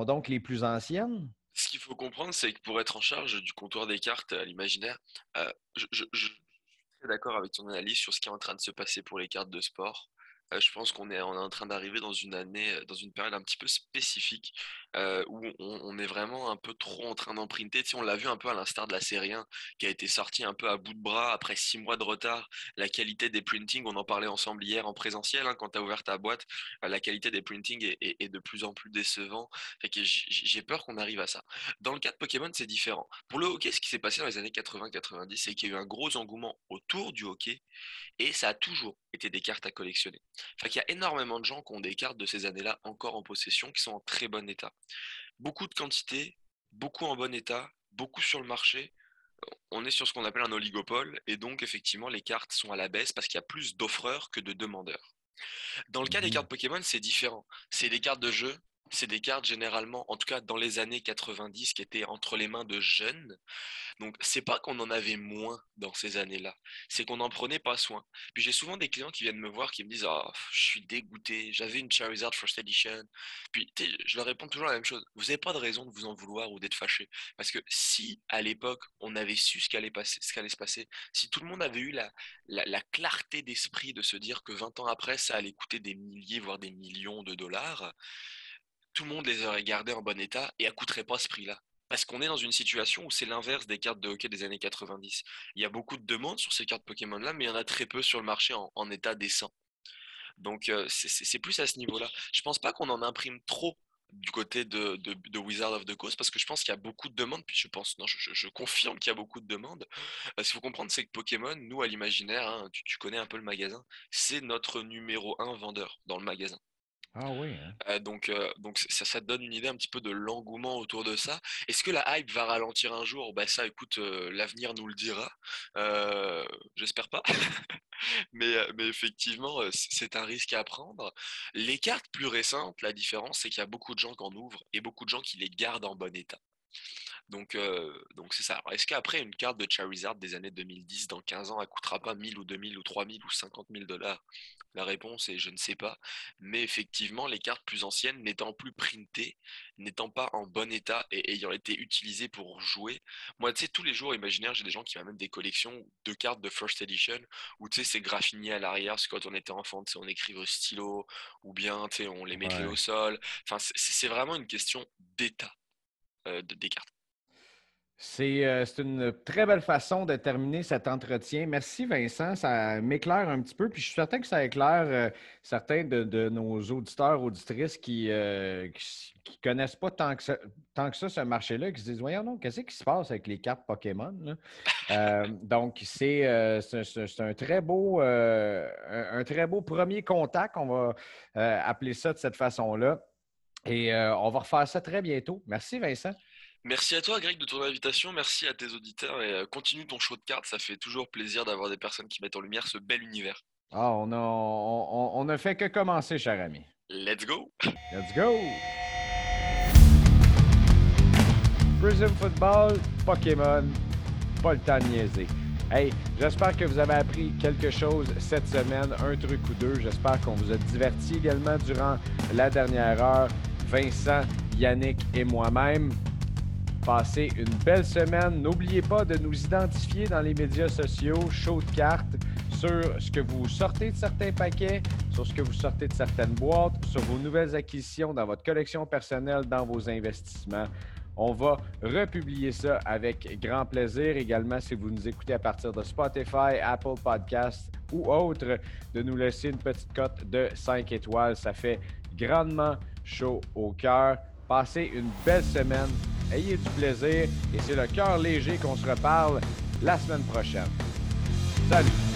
donc les plus anciennes? Ce qu'il faut comprendre, c'est que pour être en charge du comptoir des cartes à l'imaginaire, euh, je, je, je, suis d'accord avec ton analyse sur ce qui est en train de se passer pour les cartes de sport. Euh, je pense qu'on est, en train d'arriver dans une année, dans une période un petit peu spécifique euh, où on, est vraiment un peu trop en train d'emprunter. Tu on l'a vu un peu à l'instar de la série 1 qui a été sortie un peu à bout de bras après six mois de retard. La qualité des printings, on en parlait ensemble hier en présentiel hein, quand tu as ouvert ta boîte, euh, la qualité des printings est, de plus en plus décevant. j'ai peur qu'on arrive à ça. Dans le cas de Pokémon, c'est différent. Pour le hockey, ce qui s'est passé dans les années 80-90, c'est qu'il y a eu un gros engouement autour du hockey et ça a toujours été des cartes à collectionner. Qu'il y a énormément de gens qui ont des cartes de ces années-là encore en possession, qui sont en très bon état. Beaucoup de quantité, beaucoup en bon état, beaucoup sur le marché. On est sur ce qu'on appelle un oligopole, et donc effectivement les cartes sont à la baisse parce qu'il y a plus d'offreurs que de demandeurs. Dans le cas des mmh cartes Pokémon, c'est différent. C'est des cartes de jeu c'est des cartes généralement, en tout cas dans les années 90, qui étaient entre les mains de jeunes. Donc c'est pas qu'on en avait moins dans ces années-là, c'est qu'on n'en prenait pas soin. Puis j'ai souvent des clients qui viennent me voir qui me disent ah je suis dégoûté, j'avais une Charizard First Edition. Puis je leur réponds toujours la même chose. Vous n'avez pas de raison de vous en vouloir ou d'être fâché, parce que si à l'époque on avait su ce qu'allait qu'allait se passer, si tout le monde avait eu la clarté d'esprit de se dire que 20 ans après ça allait coûter des milliers voire des millions de dollars tout le monde les aurait gardés en bon état et ne coûterait pas ce prix-là. Parce qu'on est dans une situation où c'est l'inverse des cartes de hockey des années 90. Il y a beaucoup de demandes sur ces cartes Pokémon-là, mais il y en a très peu sur le marché en, état décent. Donc euh, c'est plus à ce niveau-là. Je pense pas qu'on en imprime trop du côté de, Wizard of the Coast parce que je pense qu'il y a beaucoup de demandes. Puis je pense, non, je, confirme qu'il y a beaucoup de demandes. Ce qu'il faut comprendre, c'est que Pokémon, nous à l'imaginaire, hein, tu, connais un peu le magasin, c'est notre numéro un vendeur dans le magasin. Ah. Hein. donc, ça, ça donne une idée un petit peu de l'engouement autour de ça. Est-ce que la hype va ralentir un jour? Bah Ça, écoute, l'avenir nous le dira. J'espère pas. (laughs) mais effectivement, c'est un risque à prendre. Les cartes plus récentes, la différence, c'est qu'il y a beaucoup de gens qui en ouvrent et beaucoup de gens qui les gardent en bon état. Donc, euh, donc c'est ça. Est-ce qu'après une carte de Charizard des années 2010, dans 15 ans, elle coûtera pas 1000 ou 2000 ou 3000 ou 50 000 dollars? La réponse est je ne sais pas. Mais effectivement, les cartes plus anciennes n'étant plus printées, n'étant pas en bon état et ayant été utilisées pour jouer. Moi, tu sais, tous les jours imaginaires, j'ai des gens qui m'amènent des collections de cartes de First Edition où tu sais, c'est graffiné à l'arrière, parce que quand on était enfant, tu sais, on écrivait au stylo ou bien, tu sais, on les mettait au sol. Enfin, c'est vraiment une question d'état euh, des cartes. Euh, c'est une très belle façon de terminer cet entretien. Merci Vincent, ça m'éclaire un petit peu, puis je suis certain que ça éclaire euh, certains de, nos auditeurs, auditrices qui ne euh, connaissent pas tant que, ça, tant que ça ce marché-là, qui se disent Voyons donc, qu'est-ce qui se passe avec les cartes Pokémon? (laughs) donc, c'est un, très beau, un, très beau premier contact, on va appeler ça de cette façon-là. Et on va refaire ça très bientôt. Merci Vincent. Merci à toi, Greg, de ton invitation. Merci à tes auditeurs et euh, continue ton show de cartes. Ça fait toujours plaisir d'avoir des personnes qui mettent en lumière ce bel univers. Ah, on a, on, a fait que commencer, cher ami. Let's go! Let's go! Prism Football, Pokémon, pas le temps de niaiser. Hey, j'espère que vous avez appris quelque chose cette semaine, un truc ou deux. J'espère qu'on vous a diverti également durant la dernière heure. Vincent, Yannick et moi-même. Passez une belle semaine. N'oubliez pas de nous identifier dans les médias sociaux, show de cartes, sur ce que vous sortez de certains paquets, sur ce que vous sortez de certaines boîtes, sur vos nouvelles acquisitions dans votre collection personnelle, dans vos investissements. On va republier ça avec grand plaisir. Également, si vous nous écoutez à partir de Spotify, Apple Podcasts ou autres, de nous laisser une petite cote de 5 étoiles. Ça fait grandement chaud au cœur. Passez une belle semaine. Ayez du plaisir et c'est le cœur léger qu'on se reparle la semaine prochaine. Salut!